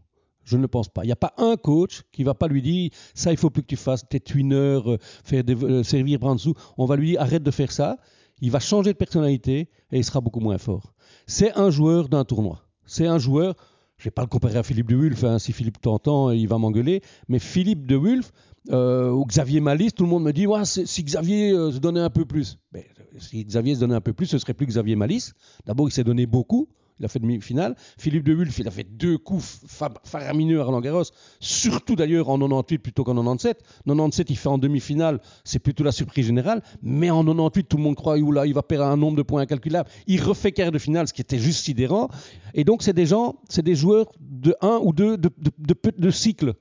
Speaker 2: Je ne le pense pas. Il n'y a pas un coach qui va pas lui dire ça, il faut plus que tu fasses tes twineurs, euh, faire des, euh, servir dessous. On va lui dire arrête de faire ça. Il va changer de personnalité et il sera beaucoup moins fort. C'est un joueur d'un tournoi. C'est un joueur. Je ne vais pas le comparer à Philippe de Wulf. Hein. Si Philippe t'entend, il va m'engueuler. Mais Philippe de Wulf euh, ou Xavier Malice, tout le monde me dit si Xavier se donnait un peu plus. Mais, si Xavier se donnait un peu plus, ce serait plus Xavier Malice. D'abord, il s'est donné beaucoup il a fait demi-finale. Philippe de Wulf, il a fait deux coups faramineux à Roland Garros, surtout d'ailleurs en 98 plutôt qu'en 97. 97, il fait en demi-finale, c'est plutôt la surprise générale. Mais en 98, tout le monde croit, là, il va perdre un nombre de points incalculable. Il refait quart de finale, ce qui était juste sidérant. Et donc, c'est des gens, c'est des joueurs de un ou deux de, de, de, cycle.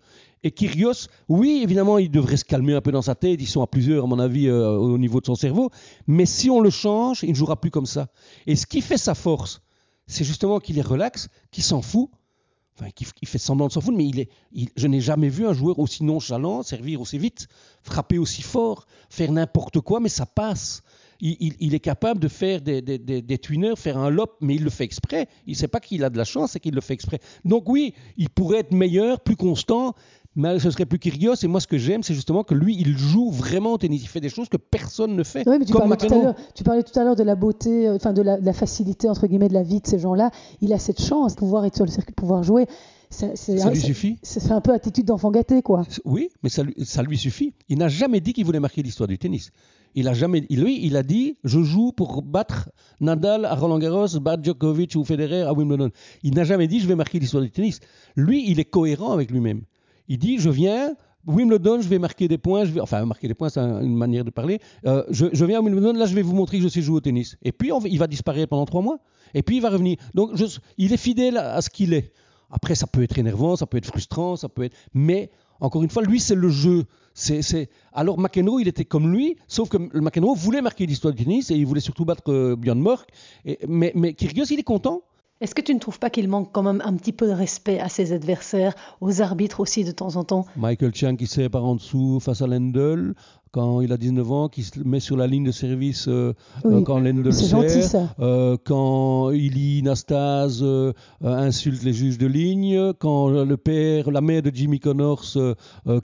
Speaker 2: Et Kyrgios, oui, évidemment, il devrait se calmer un peu dans sa tête. Ils sont à plusieurs, à mon avis, euh, au niveau de son cerveau. Mais si on le change, il ne jouera plus comme ça. Et ce qui fait sa force, c'est justement qu'il est relax, qu'il s'en fout. Enfin, qu'il fait semblant de s'en foutre, mais il est, je n'ai jamais vu un joueur aussi nonchalant, servir aussi vite, frapper aussi fort, faire n'importe quoi, mais ça passe. Il, est capable de faire des, des, faire un lop, mais il le fait exprès. Il ne sait pas qu'il a de la chance, c'est qu'il le fait exprès. Donc oui, il pourrait être meilleur, plus constant, mais ce serait plus Kyrgios. Et moi, ce que j'aime, c'est justement que lui, il joue vraiment au tennis. Il fait des choses que personne ne fait.
Speaker 1: tu, parlais tu, parlais tout à l'heure de la beauté, euh, enfin de, la, facilité, entre guillemets, de la vie de ces gens-là. Il a cette chance de pouvoir être sur le circuit, de pouvoir jouer.
Speaker 2: Ça, ça lui suffit.
Speaker 1: C'est un peu attitude d'enfant gâté, quoi.
Speaker 2: Oui, mais ça, ça lui suffit. Il n'a jamais dit qu'il voulait marquer l'histoire du tennis. Il a jamais, lui, il a dit, je joue pour battre Nadal à Roland Garros, battre Djokovic ou Federer à Wimbledon. Il n'a jamais dit, je vais marquer l'histoire du tennis. Lui, il est cohérent avec lui-même. Il dit, je viens, Wimbledon, je vais marquer des points, je enfin marquer des points, c'est une manière de parler. Euh, je, viens à Wimbledon, là je vais vous montrer que je sais jouer au tennis. Et puis il va disparaître pendant trois mois. Et puis il va revenir. Donc il est fidèle à, ce qu'il est. Après, ça peut être énervant, ça peut être frustrant, ça peut être. Mais encore une fois, lui, c'est le jeu. C'est, Alors McEnroe, il était comme lui, sauf que McEnroe voulait marquer l'histoire du tennis et il voulait surtout battre euh, Björn Borg. mais, mais Kyrgios, il est content.
Speaker 1: Est-ce que tu ne trouves pas qu'il manque quand même un petit peu de respect à ses adversaires, aux arbitres aussi de temps en temps?
Speaker 2: Michael Chang qui sait par en dessous face à Lendl, quand il a 19 ans, qui se met sur la ligne de service euh, euh, quand Lendl sert, euh, quand Ili Nastase insulte les juges de ligne, quand le père, la mère de Jimmy Connors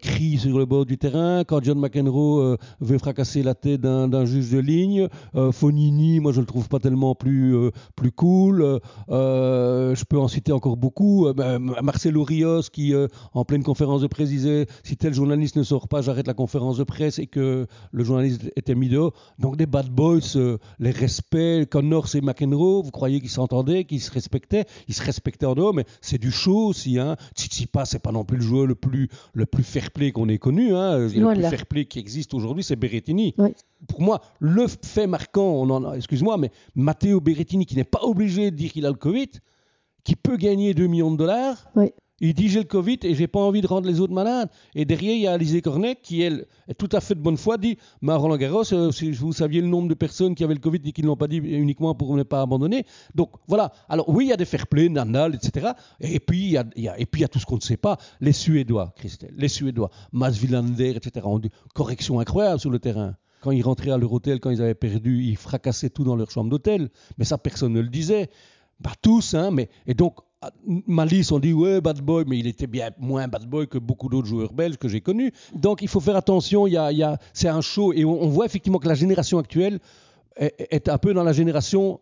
Speaker 2: crie sur le bord du terrain, quand John McEnroe veut fracasser la tête d'un juge de ligne, Fonini, moi je le trouve pas tellement plus, plus cool, je peux en citer encore beaucoup, ben, Marcelo Rios qui en pleine conférence de presse disait si tel journaliste ne sort pas, j'arrête la conférence de presse et que le journaliste était mis dehors. Donc des bad boys, euh, les respects, Connors et McEnroe, vous croyez qu'ils s'entendaient, qu'ils se respectaient? Ils se respectaient en dehors, mais c'est du show aussi. Hein. Tsitsipas, c'est pas non plus le joueur le plus, le plus fair-play qu'on ait connu. Hein. Le plus fair-play qui existe aujourd'hui, c'est Berrettini. Pour moi, le fait marquant, on excuse-moi, mais Matteo Berrettini, qui n'est pas obligé de dire qu'il a le Covid, qui peut gagner 2 millions de dollars, Il dit j'ai le Covid et j'ai pas envie de rendre les autres malades. Et derrière, il y a Alizé Cornet qui, elle, est tout à fait de bonne foi, dit Mais Roland Garros, euh, si vous saviez le nombre de personnes qui avaient le Covid et qui ne l'ont pas dit uniquement pour ne pas abandonner. Donc voilà. Alors oui, il y a des fair play, Nandal, etc. Et puis il y a, et puis, il y a tout ce qu'on ne sait pas. Les Suédois, Christelle, les Suédois, Mats Wilander, etc. ont correction incroyable sur le terrain quand ils rentraient à leur hôtel, quand ils avaient perdu, ils fracassaient tout dans leur chambre d'hôtel. Mais ça, personne ne le disait. Pas tous, hein, mais. Et donc, Malice, on dit ouais, bad boy, mais il était bien moins bad boy que beaucoup d'autres joueurs belges que j'ai connus. Donc il faut faire attention, c'est un show et on, voit effectivement que la génération actuelle est, un peu dans la génération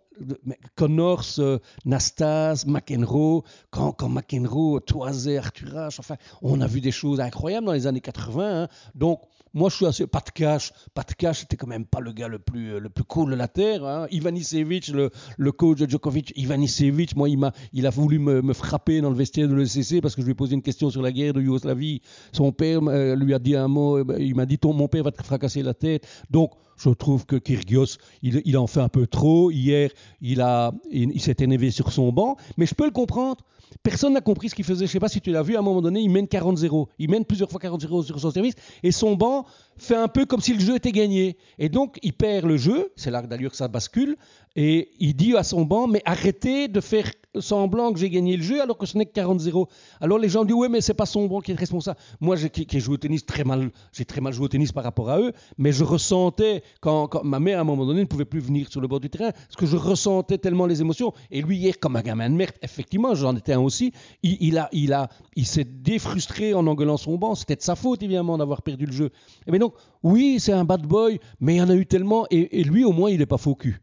Speaker 2: Connors, euh, Nastas, McEnroe, quand, McEnroe, Toisé, Arthur H, enfin, on a vu des choses incroyables dans les années 80. Hein. Donc moi, je suis assez. De cash. De cash, c'était quand même pas le gars le plus, le plus cool de la Terre. Hein. Ivan Isevich, le, coach de Djokovic, Ivan Isevich, moi, il, m'a, il a voulu me, frapper dans le vestiaire de l'ECC parce que je lui ai posé une question sur la guerre de Yougoslavie. Son père euh, lui a dit un mot. Euh, il m'a dit Mon père va te fracasser la tête. Donc, je trouve que Kyrgios, il, il en fait un peu trop. Hier, il, a, il, s'est énervé sur son banc. Mais je peux le comprendre. Personne n'a compris ce qu'il faisait. Je ne sais pas si tu l'as vu, à un moment donné, il mène 40-0. Il mène plusieurs fois 40-0 sur son service. Et son banc fait un peu comme si le jeu était gagné. Et donc, il perd le jeu. C'est là d'ailleurs que ça bascule. Et il dit à son banc, mais arrêtez de faire semblant que j'ai gagné le jeu alors que ce n'est que 40-0. Alors les gens disent, oui, mais c'est pas son banc qui est responsable. Moi, qui, ai joué au tennis très mal, j'ai très mal joué au tennis par rapport à eux, mais je ressentais, quand, ma mère, à un moment donné, ne pouvait plus venir sur le bord du terrain, parce que je ressentais tellement les émotions. Et lui, hier, comme un gamin de merde, effectivement, j'en étais un aussi, il, a, il, a, il s'est défrustré en engueulant son banc. C'était de sa faute, évidemment, d'avoir perdu le jeu. Mais donc, oui, c'est un bad boy, mais il y en a eu tellement, et, et lui, au moins, il n'est pas faux cul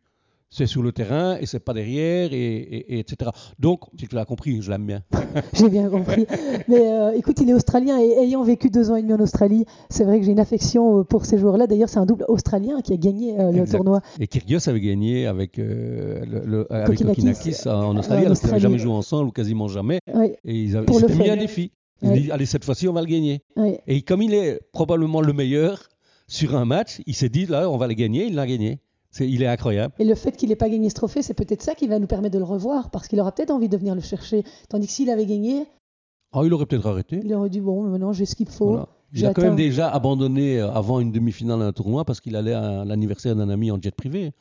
Speaker 2: c'est sur le terrain et c'est pas derrière, et, etc. Donc, si tu l'as compris, je l'aime bien.
Speaker 1: j'ai bien compris. Mais euh, écoute, il est australien et ayant vécu deux ans et demi en Australie, c'est vrai que j'ai une affection euh, pour ces joueurs-là. D'ailleurs, c'est un double australien qui a gagné euh, le tournoi.
Speaker 2: Et Kyrgios avait gagné avec, le, avec en Australie, alors qu'ils n'avaient jamais joué ensemble ou quasiment jamais. Et ils avaient mis un défi. Il dit, allez, cette fois-ci, on va le gagner. Et comme il est probablement le meilleur sur un match, il s'est dit, là, on va le gagner, il l'a gagné il est incroyable.
Speaker 1: Et le fait qu'il n'ait pas gagné ce trophée, c'est peut-être ça qui va nous permettre de le revoir, parce qu'il aura peut-être envie de venir le chercher. Tandis que s'il avait gagné.
Speaker 2: Ah, il aurait peut-être arrêté.
Speaker 1: Il aurait dit bon, maintenant j'ai ce qu'il faut.
Speaker 2: Il a quand même déjà abandonné euh, avant une demi-finale d'un tournoi parce qu'il allait à l'anniversaire d'un ami en jet privé.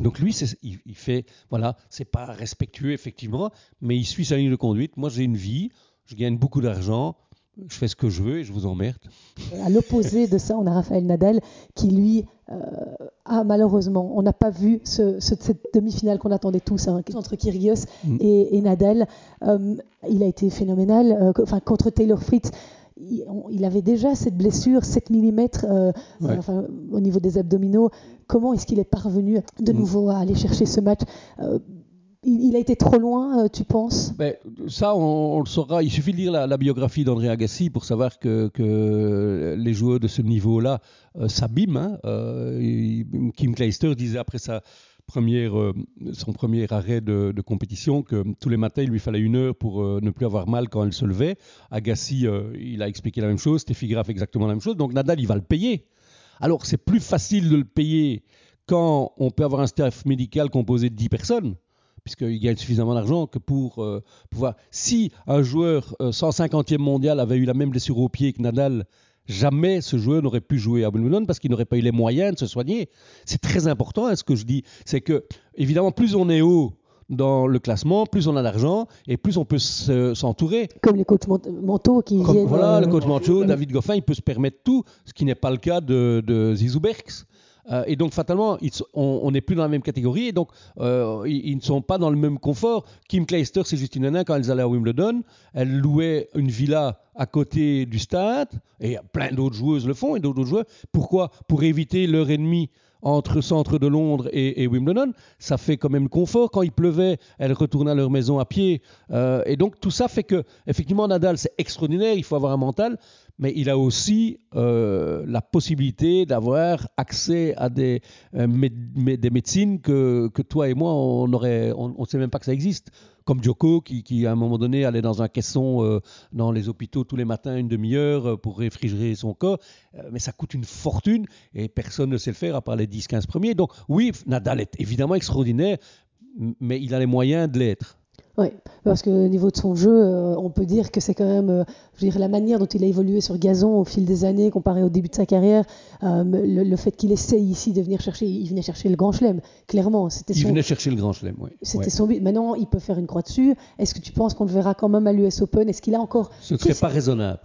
Speaker 2: Donc lui, il, il, fait, voilà, c'est pas respectueux effectivement, mais il suit sa ligne de conduite. Moi, j'ai une vie, je gagne beaucoup d'argent, je fais ce que je veux et je vous emmerde.
Speaker 1: À l'opposé de ça, on a Raphaël Nadal qui, lui, euh, a malheureusement, on n'a pas vu cette demi-finale qu'on attendait tous hein, entre Kyrgios mm. et, Nadal. Euh, il a été phénoménal. Euh, enfin, contre Taylor Fritz, il, avait déjà cette blessure, 7 mm au niveau des abdominaux. Comment est-ce qu'il est parvenu de mm. nouveau à aller chercher ce match il a été trop loin, euh, tu penses?
Speaker 2: Ben, Ça, on, le saura. Il suffit de lire la, biographie d'André Agassi pour savoir que, les joueurs de ce niveau-là euh, s'abîment. Hein. Euh, Kim Kleister disait après son premier arrêt de, compétition que tous les matins, il lui fallait une heure pour ne plus avoir mal quand elle se levait. Agassi, il a expliqué la même chose. Steffi Graf, exactement la même chose. Donc Nadal, il va le payer. Alors, c'est plus facile de le payer quand on peut avoir un staff médical composé de 10 personnes puisqu'il gagne suffisamment d'argent que pour euh, pouvoir. Si un joueur 150e euh, mondial avait eu la même blessure au pied que Nadal, jamais ce joueur n'aurait pu jouer à Wimbledon parce qu'il n'aurait pas eu les moyens de se soigner. C'est très important, hein, ce que je dis. C'est que, évidemment, plus on est haut dans le classement, plus on a d'argent et plus on peut s'entourer.
Speaker 1: Comme les coachs mentaux qui viennent.
Speaker 2: Voilà, le coach mentaux, David Goffin, il peut se permettre tout, ce qui n'est pas le cas de, de Zizou Berks. Euh, et donc, fatalement, on n'est plus dans la même catégorie. Et donc, euh, ils, ne sont pas dans le même confort. Kim Clijsters et Justine Henin, quand elles allaient à Wimbledon, elles louaient une villa à côté du stade. Et plein d'autres joueuses le font et d'autres joueurs. Pourquoi? Pour éviter leur ennemi entre centre de Londres et, Wimbledon, ça fait quand même confort. Quand il pleuvait, elles retournaient à leur maison à pied. Euh, et donc tout ça fait que, effectivement, Nadal, c'est extraordinaire. Il faut avoir un mental mais il a aussi euh, la possibilité d'avoir accès à des, euh, des médecines que, que, toi et moi, on ne on, sait même pas que ça existe. Comme Joko, qui, qui, à un moment donné allait dans un caisson euh, dans les hôpitaux tous les matins une demi-heure pour réfrigérer son corps, mais ça coûte une fortune et personne ne sait le faire à part les 10-15 premiers. Donc oui, Nadal est évidemment extraordinaire, mais il a les moyens de l'être.
Speaker 1: Oui, parce qu'au niveau de son jeu, euh, on peut dire que c'est quand même, euh, je veux dire, la manière dont il a évolué sur gazon au fil des années, comparé au début de sa carrière, euh, le, fait qu'il essaye ici de venir chercher, il venait chercher le Grand Chelem, clairement.
Speaker 2: C'était il venait chercher le Grand Chelem, oui.
Speaker 1: C'était son but. Maintenant, il peut faire une croix dessus. Est-ce que tu penses qu'on le verra quand même à l'US Open? Est-ce qu'il a encore
Speaker 2: Ce ne serait pas raisonnable.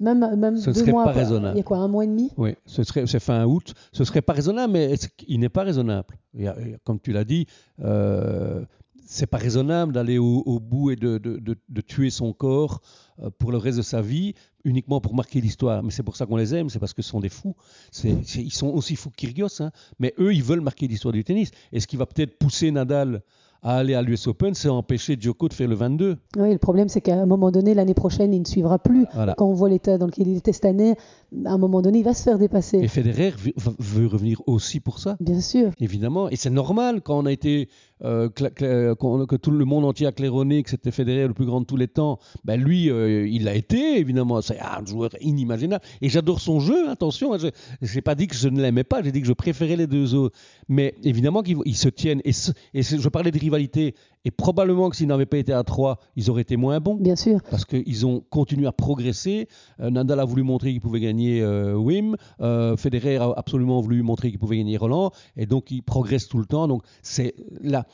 Speaker 1: Même, même
Speaker 2: ce
Speaker 1: deux mois
Speaker 2: pas raisonnable.
Speaker 1: Il y a quoi, un mois et demi?
Speaker 2: Oui, ce serait, c'est fin août. Ce serait pas raisonnable, mais il n'est pas raisonnable? comme tu l'as dit, euh, c'est pas raisonnable d'aller au, bout et de, de, tuer son corps euh, pour le reste de sa vie uniquement pour marquer l'histoire. Mais c'est pour ça qu'on les aime, c'est parce que ce sont des fous. ils sont aussi fous que Kyrgios, hein. mais eux, ils veulent marquer l'histoire du tennis. Et ce qui va peut-être pousser Nadal à aller à l'US Open, c'est empêcher Djoko de faire le 22.
Speaker 1: Oui, le problème, c'est qu'à un moment donné, l'année prochaine, il ne suivra plus. Quand on voit l'état dans lequel il était cette année, à un moment donné, il va se faire dépasser.
Speaker 2: Et Federer veut revenir aussi pour ça.
Speaker 1: Bien sûr.
Speaker 2: Évidemment. Et c'est normal quand on a été. Euh, que tout le monde entier a claironné que c'était Federer le plus grand de tous les temps. Ben lui, euh, il l'a été, évidemment. C'est un joueur inimaginable. Et j'adore son jeu, attention. Je n'ai pas dit que je ne l'aimais pas, j'ai dit que je préférais les deux autres. Mais évidemment qu'ils se tiennent. Et, et je parlais de rivalité. Et probablement que s'ils n'avaient pas été à 3, ils auraient été moins bons.
Speaker 1: Bien sûr.
Speaker 2: Parce qu'ils ont continué à progresser. Euh, Nadal a voulu montrer qu'il pouvait gagner euh, Wim. Euh, Federer a absolument voulu montrer qu'il pouvait gagner Roland. Et donc, ils progressent tout le temps. Donc, c'est là.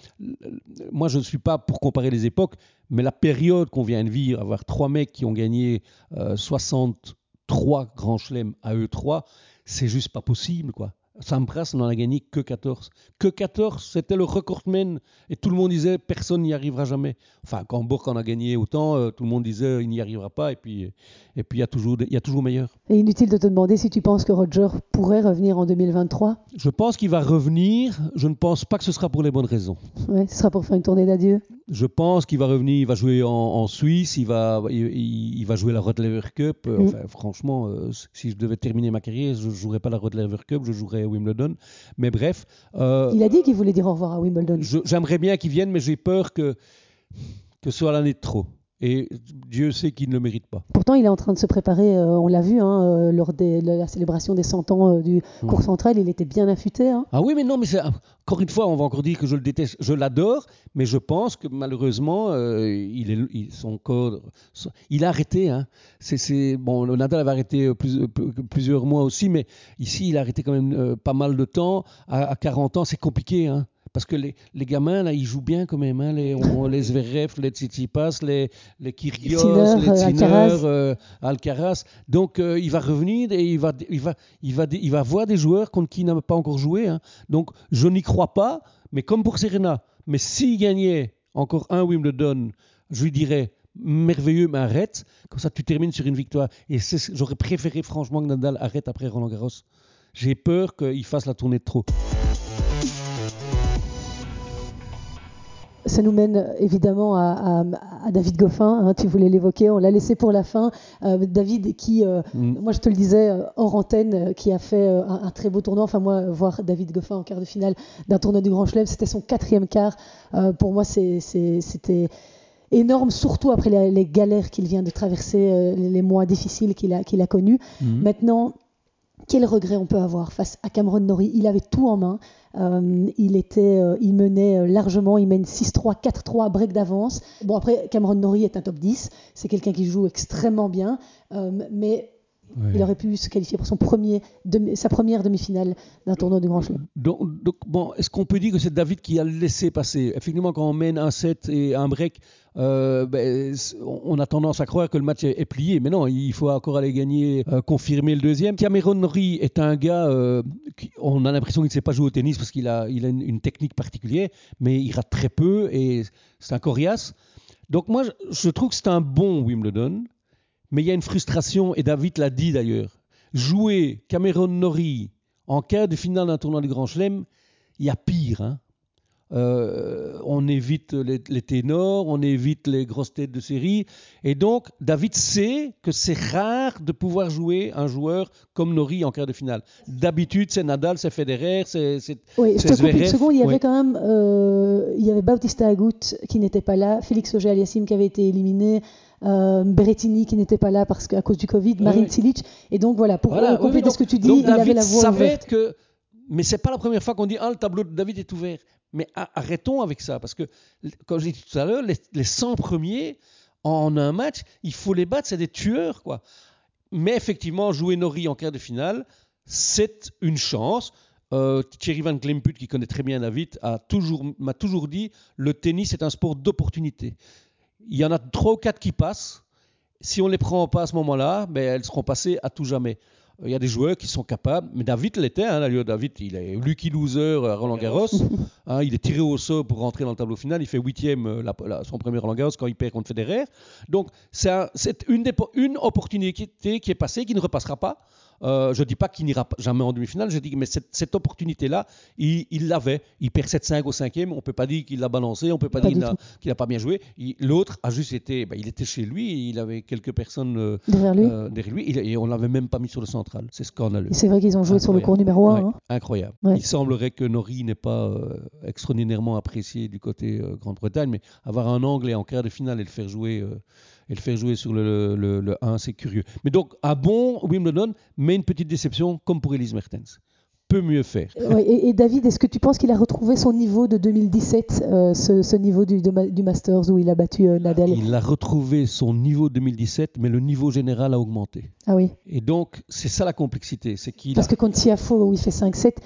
Speaker 2: Moi, je ne suis pas pour comparer les époques, mais la période qu'on vient de vivre, avoir trois mecs qui ont gagné 63 grands chelems à eux trois, c'est juste pas possible, quoi. Sampras n'en a gagné que 14. Que 14, c'était le recordman. Et tout le monde disait, personne n'y arrivera jamais. Enfin, quand Bourg en a gagné autant, euh, tout le monde disait, il n'y arrivera pas. Et puis, et puis il, y a toujours, il y a toujours meilleur.
Speaker 1: Et inutile de te demander si tu penses que Roger pourrait revenir en 2023
Speaker 2: Je pense qu'il va revenir. Je ne pense pas que ce sera pour les bonnes raisons.
Speaker 1: Ouais, ce sera pour faire une tournée d'adieu
Speaker 2: Je pense qu'il va revenir, il va jouer en, Suisse, il va, il, va jouer la Lever Cup. Mm. Enfin, franchement, euh, si je devais terminer ma carrière, je ne jouerais pas la Lever Cup, je jouerais Wimbledon. Mais bref.
Speaker 1: Euh, il a dit qu'il voulait dire au revoir à Wimbledon.
Speaker 2: J'aimerais bien qu'il vienne, mais j'ai peur que, que ce soit l'année de trop. Et Dieu sait qu'il ne le mérite pas.
Speaker 1: Pourtant, il est en train de se préparer, euh, on l'a vu, hein, euh, lors de la célébration des 100 ans du mmh. cours central, il était bien affûté. Hein.
Speaker 2: Ah oui, mais non, mais encore une fois, on va encore dire que je le déteste. Je l'adore, mais je pense que malheureusement, il est, son corps. il a arrêté. Hein. C'est, bon, le Nadal avait arrêté plusieurs mois aussi, mais ici, il a arrêté quand même pas mal de temps. À, à 40 ans, c'est compliqué. Hein. Parce que les, les, gamins, là, ils jouent bien quand même. Hein, les, on, les Zverev, les Tsitsipas, les, les Kyrgios, les Sinner, euh, Alcaraz. Donc, euh, il va revenir et il va, il, va, il, va, il va voir des joueurs contre qui il n'a pas encore joué. Hein. Donc, je n'y crois pas. Mais comme pour Serena, mais s'il gagnait encore un Wimbledon, je lui dirais merveilleux, mais arrête. Comme ça, tu termines sur une victoire. Et j'aurais préféré franchement que Nadal arrête après Roland Garros. J'ai peur qu'il fasse la tournée de trop.
Speaker 1: Ça nous mène évidemment à, David Goffin, hein, tu voulais l'évoquer, on l'a laissé pour la fin. Euh, David qui, euh, mm. moi je te le disais euh, hors antenne, qui a fait un, très beau tournoi. Enfin moi, voir David Goffin en quart de finale d'un tournoi du Grand Chelem, c'était son quatrième quart. pour moi, c'était énorme, surtout après les, galères qu'il vient de traverser, les mois difficiles qu'il a, qu'il a connus. Mm. Maintenant, quel regret on peut avoir face à Cameron Norrie? Il avait tout en main. Euh, il, était, euh, il menait euh, largement, il mène 6-3, 4-3, break d'avance. Bon, après, Cameron Norrie est un top 10. C'est quelqu'un qui joue extrêmement bien. mais il aurait pu se qualifier pour son premier, sa première demi-finale d'un tournoi du Grand Chelem.
Speaker 2: Donc, bon, est-ce qu'on peut dire que c'est David qui a laissé passer? Effectivement, quand on mène un set et un break, euh, ben, on a tendance à croire que le match est, plié. Mais non, il faut encore aller gagner, euh, confirmer le deuxième. Cameron Norrie est un gars, euh, qui, on a l'impression qu'il ne sait pas jouer au tennis parce qu'il a, il a une, technique particulière, mais il rate très peu et c'est un coriace. Donc moi, je trouve que c'est un bon Wimbledon. Mais il y a une frustration, et David l'a dit d'ailleurs. Jouer Cameron Norrie en cas de finale d'un tournoi du Grand Chelem, il y a pire. Hein. Euh, on évite les, ténors, on évite les grosses têtes de série. Et donc, David sait que c'est rare de pouvoir jouer un joueur comme Nori en quart de finale. D'habitude, c'est Nadal, c'est Federer, c'est
Speaker 1: Oui, je te coupe une seconde. Il y avait quand même euh, il y avait Bautista Agut qui n'était pas là, Félix Auger-Aliassime qui avait été éliminé, euh, Berrettini qui n'était pas là parce qu'à cause du Covid, Marine Silic. Et donc voilà, pour compléter ce que tu dis, il avait la voix
Speaker 2: savait que, mais c'est pas la première fois qu'on dit ah le tableau de David est ouvert. Mais arrêtons avec ça, parce que, comme j'ai dit tout à l'heure, les, les 100 premiers en un match, il faut les battre, c'est des tueurs, quoi. Mais effectivement, jouer Nori en quart de finale, c'est une chance. Euh, Thierry Van Klemput, qui connaît très bien David, m'a toujours, toujours dit le tennis est un sport d'opportunité. Il y en a trois ou quatre qui passent. Si on ne les prend pas à ce moment-là, ben, elles seront passées à tout jamais. Il y a des joueurs qui sont capables, mais David l'était. Hein, David, il est Lucky Loser à Roland Garros. Hein, il est tiré au sort pour rentrer dans le tableau final. Il fait huitième euh, son premier Roland Garros quand il perd contre Federer. Donc c'est une, une opportunité qui est passée, qui ne repassera pas. Euh, je ne dis pas qu'il n'ira jamais en demi-finale, je dis mais cette, opportunité-là, il l'avait. Il, perd 7-5 au cinquième, on ne peut pas dire qu'il l'a balancé, on ne peut pas, dire qu'il n'a pas bien joué. L'autre a juste été, ben, il était chez lui, il avait quelques personnes euh, derrière lui, euh, derrière lui et on ne l'avait même pas mis sur le C'est scandaleux.
Speaker 1: C'est vrai qu'ils ont joué sur le cours numéro 1. Hein.
Speaker 2: Incroyable. Il semblerait que Nori n'est pas extraordinairement apprécié du côté Grande-Bretagne, mais avoir un Anglais en quart de finale et le faire jouer et le faire jouer sur le, le, 1, c'est curieux. Mais donc, à bon Wimbledon, mais une petite déception, comme pour Elise Mertens peut mieux faire.
Speaker 1: et, David, est-ce que tu penses qu'il a retrouvé son niveau de 2017, euh, ce, niveau du, du, Masters où il a battu euh, Nadal?
Speaker 2: Il a retrouvé son niveau de 2017, mais le niveau général a augmenté.
Speaker 1: Ah oui.
Speaker 2: Et donc, c'est ça la complexité. c'est qu'il
Speaker 1: Parce que contre Tiafo, où il fait 5-7,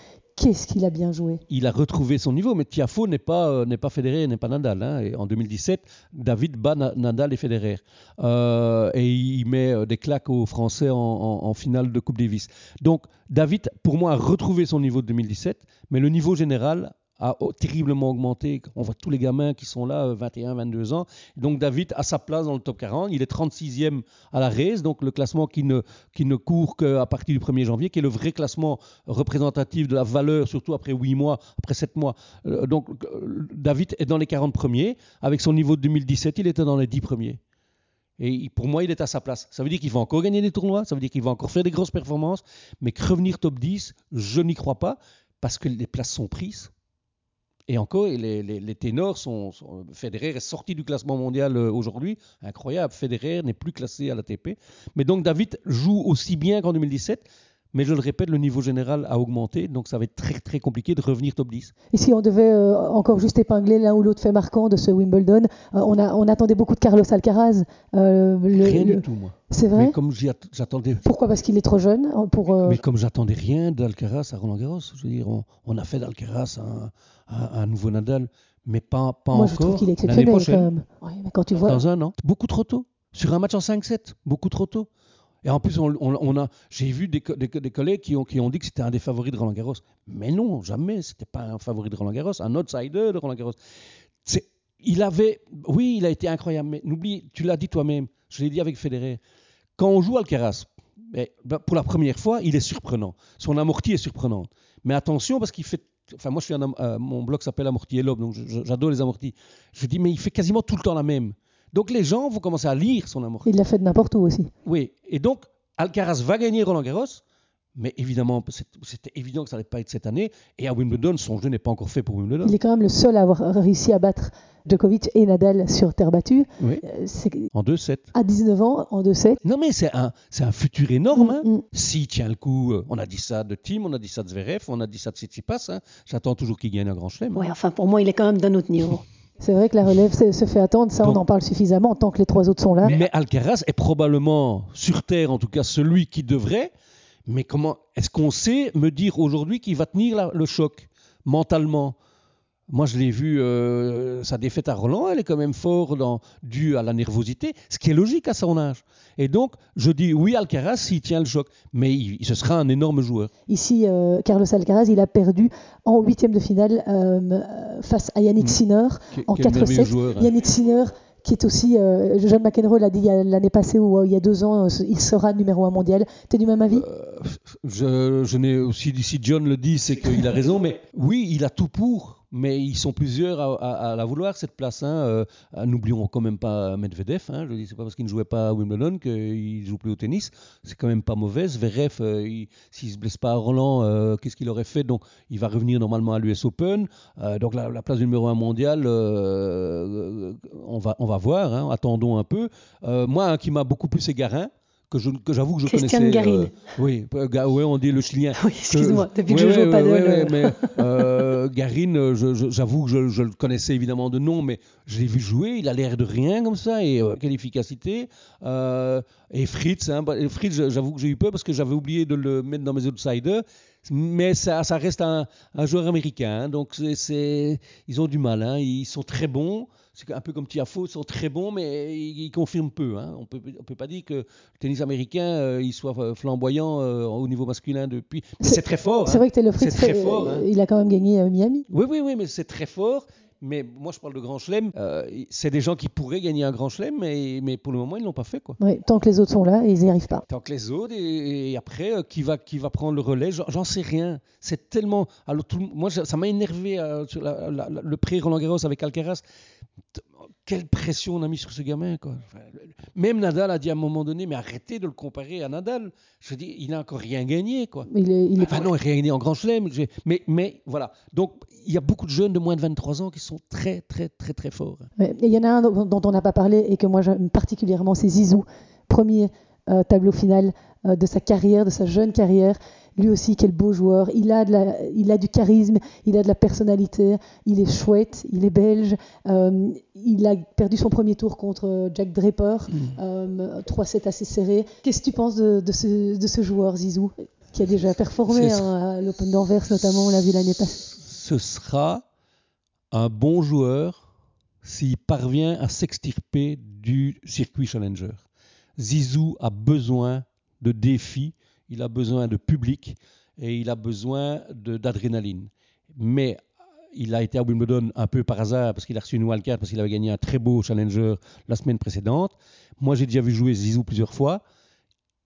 Speaker 1: Qu'est-ce qu'il a bien joué?
Speaker 2: Il a retrouvé son niveau, mais Tiafo n'est pas, euh, n'est pas n'est pas Nadal. Hein. En 2017, David bat Nadal et Federer. Euh, et il met euh, des claques aux Français en, finale de Coupe Davis. Donc, David, pour moi, a retrouvé son niveau de 2017, mais le niveau général a terriblement augmenté. On voit tous les gamins qui sont là, 21, euh, 22 ans. Donc David a sa place dans le top 40. Il est 36e à la race, donc le classement qui ne, qui ne court qu'à partir du 1er janvier, qui est le vrai classement représentatif de la valeur, surtout après 8 mois, après 7 mois. Euh, donc euh, David est dans les 40 premiers. Avec son niveau de 2017, il était dans les 10 premiers. Et pour moi, il est à sa place. Ça veut dire qu'il va encore gagner des tournois, ça veut dire qu'il va encore faire des grosses performances, mais revenir top 10, je n'y crois pas, parce que les places sont prises. Et encore, les, ténors sont, Federer est sorti du classement mondial euh, aujourd'hui. Incroyable. Federer n'est plus classé à l'ATP. Mais donc David joue aussi bien qu'en 2017. Mais je le répète, le niveau général a augmenté, donc ça va être très très compliqué de revenir top 10.
Speaker 1: Et si on devait euh, encore juste épingler l'un ou l'autre fait marquant de ce Wimbledon, euh, on, a, on attendait beaucoup de Carlos Alcaraz.
Speaker 2: Rien du tout, moi.
Speaker 1: C'est vrai.
Speaker 2: Mais comme j'attendais.
Speaker 1: Pourquoi? Parce qu'il est trop jeune pour.
Speaker 2: Mais comme j'attendais rien d'Alcaraz à Roland Garros, je veux dire, on, a fait d'Alcaraz un, un, nouveau Nadal, mais pas, pas
Speaker 1: Moi,
Speaker 2: encore.
Speaker 1: je trouve qu'il est exceptionnel quand même. mais quand tu vois...
Speaker 2: Dans un an, beaucoup trop tôt. Sur un match en 5-7, beaucoup trop tôt. Et en plus, on, a, j'ai vu des, collègues qui ont, dit que c'était un des favoris de Roland Garros. Mais non, jamais. C'était pas un favori de Roland Garros, un outsider de Roland Garros. Il avait, oui, il a été incroyable. Mais n'oublie, tu l'as dit toi-même. Je l'ai dit avec Federer. Quand on joue Alcaraz, mais, ben, pour la première fois, il est surprenant. Son amorti est surprenant. Mais attention parce qu'il fait Enfin, moi, je suis un, euh, mon blog s'appelle Amorti et Lobe, donc j'adore les amortis. Je dis, mais il fait quasiment tout le temps la même. Donc les gens vont commencer à lire son amorti.
Speaker 1: Il l'a fait de n'importe où aussi.
Speaker 2: Oui, et donc Alcaraz va gagner Roland Garros, mais évidemment, c'était évident que ça n'allait pas être cette année. Et à Wimbledon, son jeu n'est pas encore fait pour Wimbledon.
Speaker 1: Il est quand même le seul à avoir réussi à battre Djokovic et Nadal sur terre battue.
Speaker 2: Oui. Euh, en 2-7.
Speaker 1: À 19 ans, en 2-7.
Speaker 2: Non, mais c'est un, un futur énorme. Hein. Mm, mm. S'il tient le coup, euh, on a dit ça de Tim, on a dit ça de Zverev, on a dit ça de Tsitsipas. Hein. J'attends toujours qu'il gagne un grand chelem.
Speaker 1: Oui, enfin, pour moi, il est quand même d'un autre niveau. C'est vrai que la relève se fait attendre, ça on en parle suffisamment tant que les trois autres sont là.
Speaker 2: Mais Alcaraz est probablement sur Terre, en tout cas celui qui devrait. Mais comment est-ce qu'on sait me dire aujourd'hui qu'il va tenir le choc mentalement? Moi, je l'ai vu, euh, sa défaite à Roland, elle est quand même fort dans, due à la nervosité, ce qui est logique à son âge. Et donc, je dis oui, Alcaraz, s'il tient le choc, mais il, ce sera un énorme joueur.
Speaker 1: Ici, euh, Carlos Alcaraz, il a perdu en huitième de finale euh, face à Yannick mm. Sinner en 4-7. Hein. Yannick Sinner qui est aussi, euh, John McEnroe l'a dit l'année passée ou il y a deux ans, il sera numéro un mondial. Tu es du même avis?
Speaker 2: Je, je n'ai aussi, si John le dit, c'est qu'il a raison, mais oui, il a tout pour mais ils sont plusieurs à, la vouloir cette place. Hein. N'oublions quand même pas Medvedev. Hein. Je dis c'est pas parce qu'il ne jouait pas à Wimbledon qu'il joue plus au tennis. C'est quand même pas mauvais. Zverev, s'il s'il se blesse pas à Roland, qu'est-ce qu'il aurait fait? Donc il va revenir normalement à l'US Open. donc la, la, place numéro un mondial, on va voir, hein, attendons un peu. Euh, moi, qui m'a beaucoup plus égaré, que que j'avoue que je
Speaker 1: Christian
Speaker 2: connaissais.
Speaker 1: Garin.
Speaker 2: oui, euh, Ga- ouais, on dit le Chilien.
Speaker 1: Oui, excuse-moi,
Speaker 2: Que-
Speaker 1: depuis que
Speaker 2: ouais,
Speaker 1: je joue au paddle. euh,
Speaker 2: mais euh, Garin, euh, j'avoue que je, je le connaissais évidemment de nom, mais je l'ai vu jouer, il a l'air de rien comme ça, et euh, quelle efficacité. Euh, et Fritz, hein, bah, Fritz, j'avoue que j'ai eu peur parce que j'avais oublié de le mettre dans mes outsiders, mais ça, ça reste un, un joueur américain, hein, donc c'est- ils ont du mal, hein, ils sont très bons. C'est un peu comme Tiafo, ils sont très bons, mais ils, ils confirment peu. hein. On peut, on peut pas dire que le tennis américain, euh, il soit euh, flamboyant euh, au niveau masculin depuis. Mais
Speaker 1: C'est-
Speaker 2: très fort.
Speaker 1: C'est vrai que Taylor Fritz,
Speaker 2: très fort,
Speaker 1: il a quand même gagné à Miami.
Speaker 2: Oui, oui, oui, mais c'est très fort. Mais moi, je parle de grand chelem. euh, c'est des gens qui pourraient gagner un grand chelem, mais, mais pour le moment, ils l'ont pas fait. Quoi.
Speaker 1: Ouais, tant que les autres sont là, ils n'y arrivent pas.
Speaker 2: Tant que les autres, et, et après, euh, qui, va, qui va prendre le relais, j'en- sais rien. C'est tellement. Alors, tout moi, ça m'a énervé euh, sur la- la- la- le pré Roland Garros avec Alcaraz. Quelle pression on a mis sur ce gamin. Quoi. Enfin, même Nadal a dit à un moment donné mais arrêtez de le comparer à Nadal. Je dis il n'a encore rien gagné. Quoi.
Speaker 1: Il est, il est
Speaker 2: Enfin non, rien gagné en grand chelem. Mais, mais voilà. Donc, il y a beaucoup de jeunes de moins de 23 ans qui sont très, très, très, très forts.
Speaker 1: Ouais. Et il y en a un dont dont on n'a pas parlé et que moi j'aime particulièrement, c'est Zizou. Premier euh, tableau final euh, de sa carrière, de sa jeune carrière. Lui aussi, quel beau joueur. Il a, de la, il a du charisme, il a de la personnalité, il est chouette, il est belge. Euh, il a perdu son premier tour contre Jack Draper, euh, 3-7 assez serré. Qu'est-ce que tu penses de, de ce, de ce joueur, Zizou, qui a déjà performé hein, à l'Open d'Anvers notamment, on l'a vu l'année passée?
Speaker 2: Ce sera un bon joueur s'il parvient à s'extirper du circuit challenger. Zizou a besoin de défis, il a besoin de public et il a besoin d'adrénaline. Mais il a été à Wimbledon un peu par hasard parce qu'il a reçu une wildcard parce qu'il avait gagné un très beau challenger la semaine précédente. Moi, j'ai déjà vu jouer Zizou plusieurs fois.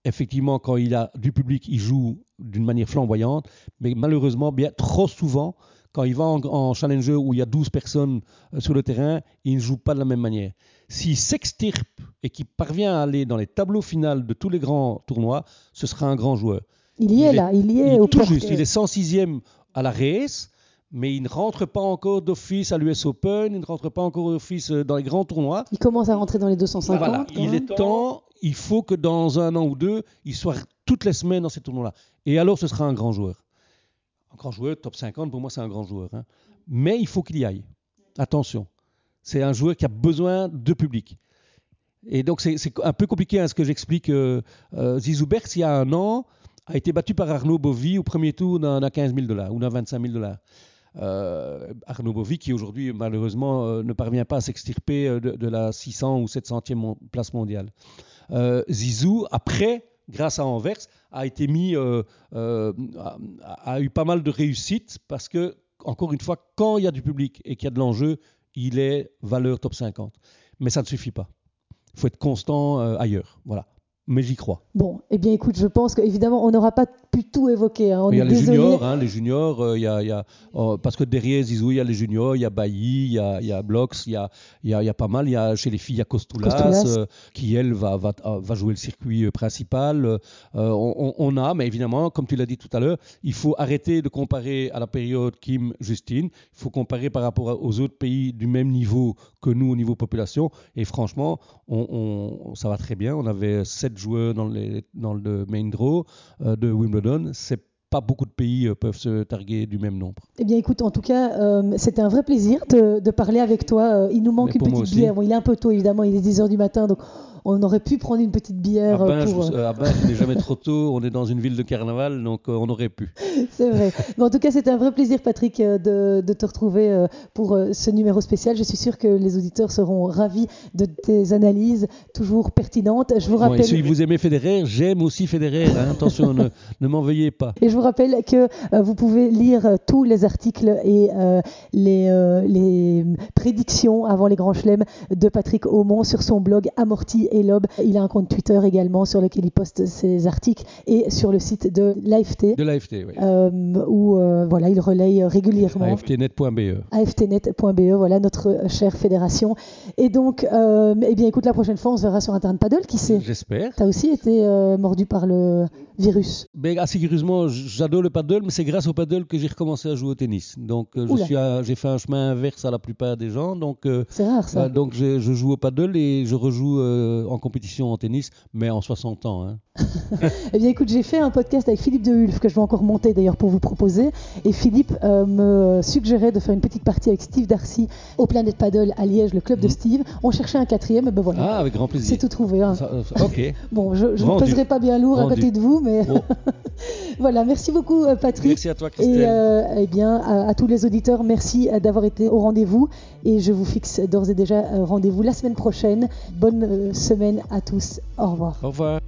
Speaker 2: Effectivement, quand il a du public, il joue d'une manière flamboyante, mais malheureusement, bien trop souvent, quand il va en, en challenger où il y a 12 personnes euh, sur le terrain, il ne joue pas de la même manière. S'il s'extirpe et qu'il parvient à aller dans les tableaux finaux de tous les grands tournois, ce sera un grand joueur.
Speaker 1: Il y
Speaker 2: Il
Speaker 1: est,
Speaker 2: est-
Speaker 1: là, il y est au
Speaker 2: tout juste, il est 106e à la race, mais il ne rentre pas encore d'office à l'US Open, il ne rentre pas encore d'office euh, dans les grands tournois.
Speaker 1: Il commence à rentrer dans les 250.
Speaker 2: Voilà,
Speaker 1: quand
Speaker 2: il
Speaker 1: même.
Speaker 2: est temps, il faut que dans un an ou deux, il soit toutes les semaines dans ces tournois-là. Et alors, ce sera un grand joueur. Un grand joueur, top 50, pour moi, c'est un grand joueur. hein. Mais il faut qu'il y aille. Attention. C'est un joueur qui a besoin de public. Et donc, c'est un peu compliqué hein, ce que j'explique. Euh, euh, Zizou Berks, il y a un an, a été battu par Arnaud Bovy au premier tour d'un d'un 15 000 dollars ou d'un 25 000 dollars. Euh, Arnaud Bovy, qui aujourd'hui, malheureusement, ne parvient pas à s'extirper de, la 600 ou 700e mon- place mondiale. Zizou, après, grâce à Anvers, a a, a eu pas mal de réussite parce que, encore une fois, quand il y a du public et qu'il y a de l'enjeu, il est valeur top 50. Mais ça ne suffit pas. Il faut être constant euh, ailleurs. Voilà. Mais j'y crois.
Speaker 1: Bon, eh bien écoute, je pense qu'évidemment, on n'aura pas pu tout évoquer. hein. On
Speaker 2: il y a les juniors, hein, les juniors, euh, il y a, il y a- oh, parce que derrière Zizou, il y a les juniors, il y a Bailly, il y a, il y a Blox, il y a, il y a- il y a pas mal. Il y a, chez les filles, il y a Costoulas,
Speaker 1: Costoulas.
Speaker 2: euh, qui elle va, va, euh, va jouer le circuit euh, principal. Euh, on, a, mais évidemment, comme tu l'as dit tout à l'heure, il faut arrêter de comparer à la période Kim-Justine. Il faut comparer par rapport aux autres pays du même niveau que nous au niveau population. Et franchement, on, on- ça va très bien. On avait sept joueurs dans, les, dans le main draw euh, de Wimbledon. C'est pas beaucoup de pays euh, peuvent se targuer du même nombre.
Speaker 1: Eh bien écoute, en tout cas, euh, c'était un vrai plaisir de, de parler avec toi. Euh, il nous manque une petite bière. Bon, il est un peu tôt, évidemment, il est 10h du matin, donc on aurait pu prendre une petite bière
Speaker 2: à
Speaker 1: euh,
Speaker 2: Bain,
Speaker 1: pour...
Speaker 2: euh, à Bain, il n'est jamais trop tôt. On est dans une ville de carnaval, donc euh, on aurait pu.
Speaker 1: C'est vrai. Mais en tout cas, c'était un vrai plaisir, Patrick, euh, de, de te retrouver euh, pour euh, ce numéro spécial. Je suis sûr que les auditeurs seront ravis de tes analyses, toujours pertinentes. Je vous
Speaker 2: Bon,
Speaker 1: rappelle...
Speaker 2: si vous aimez Federer, j'aime aussi Federer. hein. Attention, ne, ne m'en veuillez pas.
Speaker 1: Et je vous rappelle que euh, vous pouvez lire euh, tous les articles et euh, les, euh, les prédictions avant les grands chelems de Patrick Aumont sur son blog Amorti et Lob. Il a un compte Twitter également sur lequel il poste ses articles et sur le site de l'AFT
Speaker 2: De l'AFT, oui.
Speaker 1: euh, où euh, voilà, il relaye régulièrement.
Speaker 2: AFTnet.be.
Speaker 1: aftnet.be, voilà notre chère fédération. Et donc, euh, eh bien, écoute, la prochaine fois, on se verra sur un terrain de paddle, qui sait?
Speaker 2: J'espère.
Speaker 1: T'as aussi été mordu par le virus.
Speaker 2: Mais assez curieusement, j'adore le paddle, mais c'est grâce au paddle que j'ai recommencé à jouer au tennis. Donc, j'ai fait un chemin inverse à la plupart des gens. Donc,
Speaker 1: C'est rare ça.
Speaker 2: euh, donc je, je joue au paddle et je rejoue en compétition en tennis, mais en 60 ans. Hein.
Speaker 1: eh bien, écoute, j'ai fait un podcast avec Philippe de Hulf que je vais encore monter d'ailleurs pour vous proposer. Et Philippe euh, me suggérait de faire une petite partie avec Steve Darcy au Planet Paddle à Liège, le club de mm. Steve. On cherchait un quatrième, et ben voilà.
Speaker 2: Ah, avec grand plaisir.
Speaker 1: C'est tout trouvé. Hein.
Speaker 2: ok.
Speaker 1: bon, je ne pèserai pas bien lourd à côté de vous, mais voilà. Merci beaucoup, euh, Patrick.
Speaker 2: Merci à toi, Christelle.
Speaker 1: Et euh, eh bien, à, tous les auditeurs, merci d'avoir été au rendez-vous. Et je vous fixe d'ores et déjà rendez-vous la semaine prochaine. Bonne semaine à tous. Au revoir.
Speaker 2: Au revoir.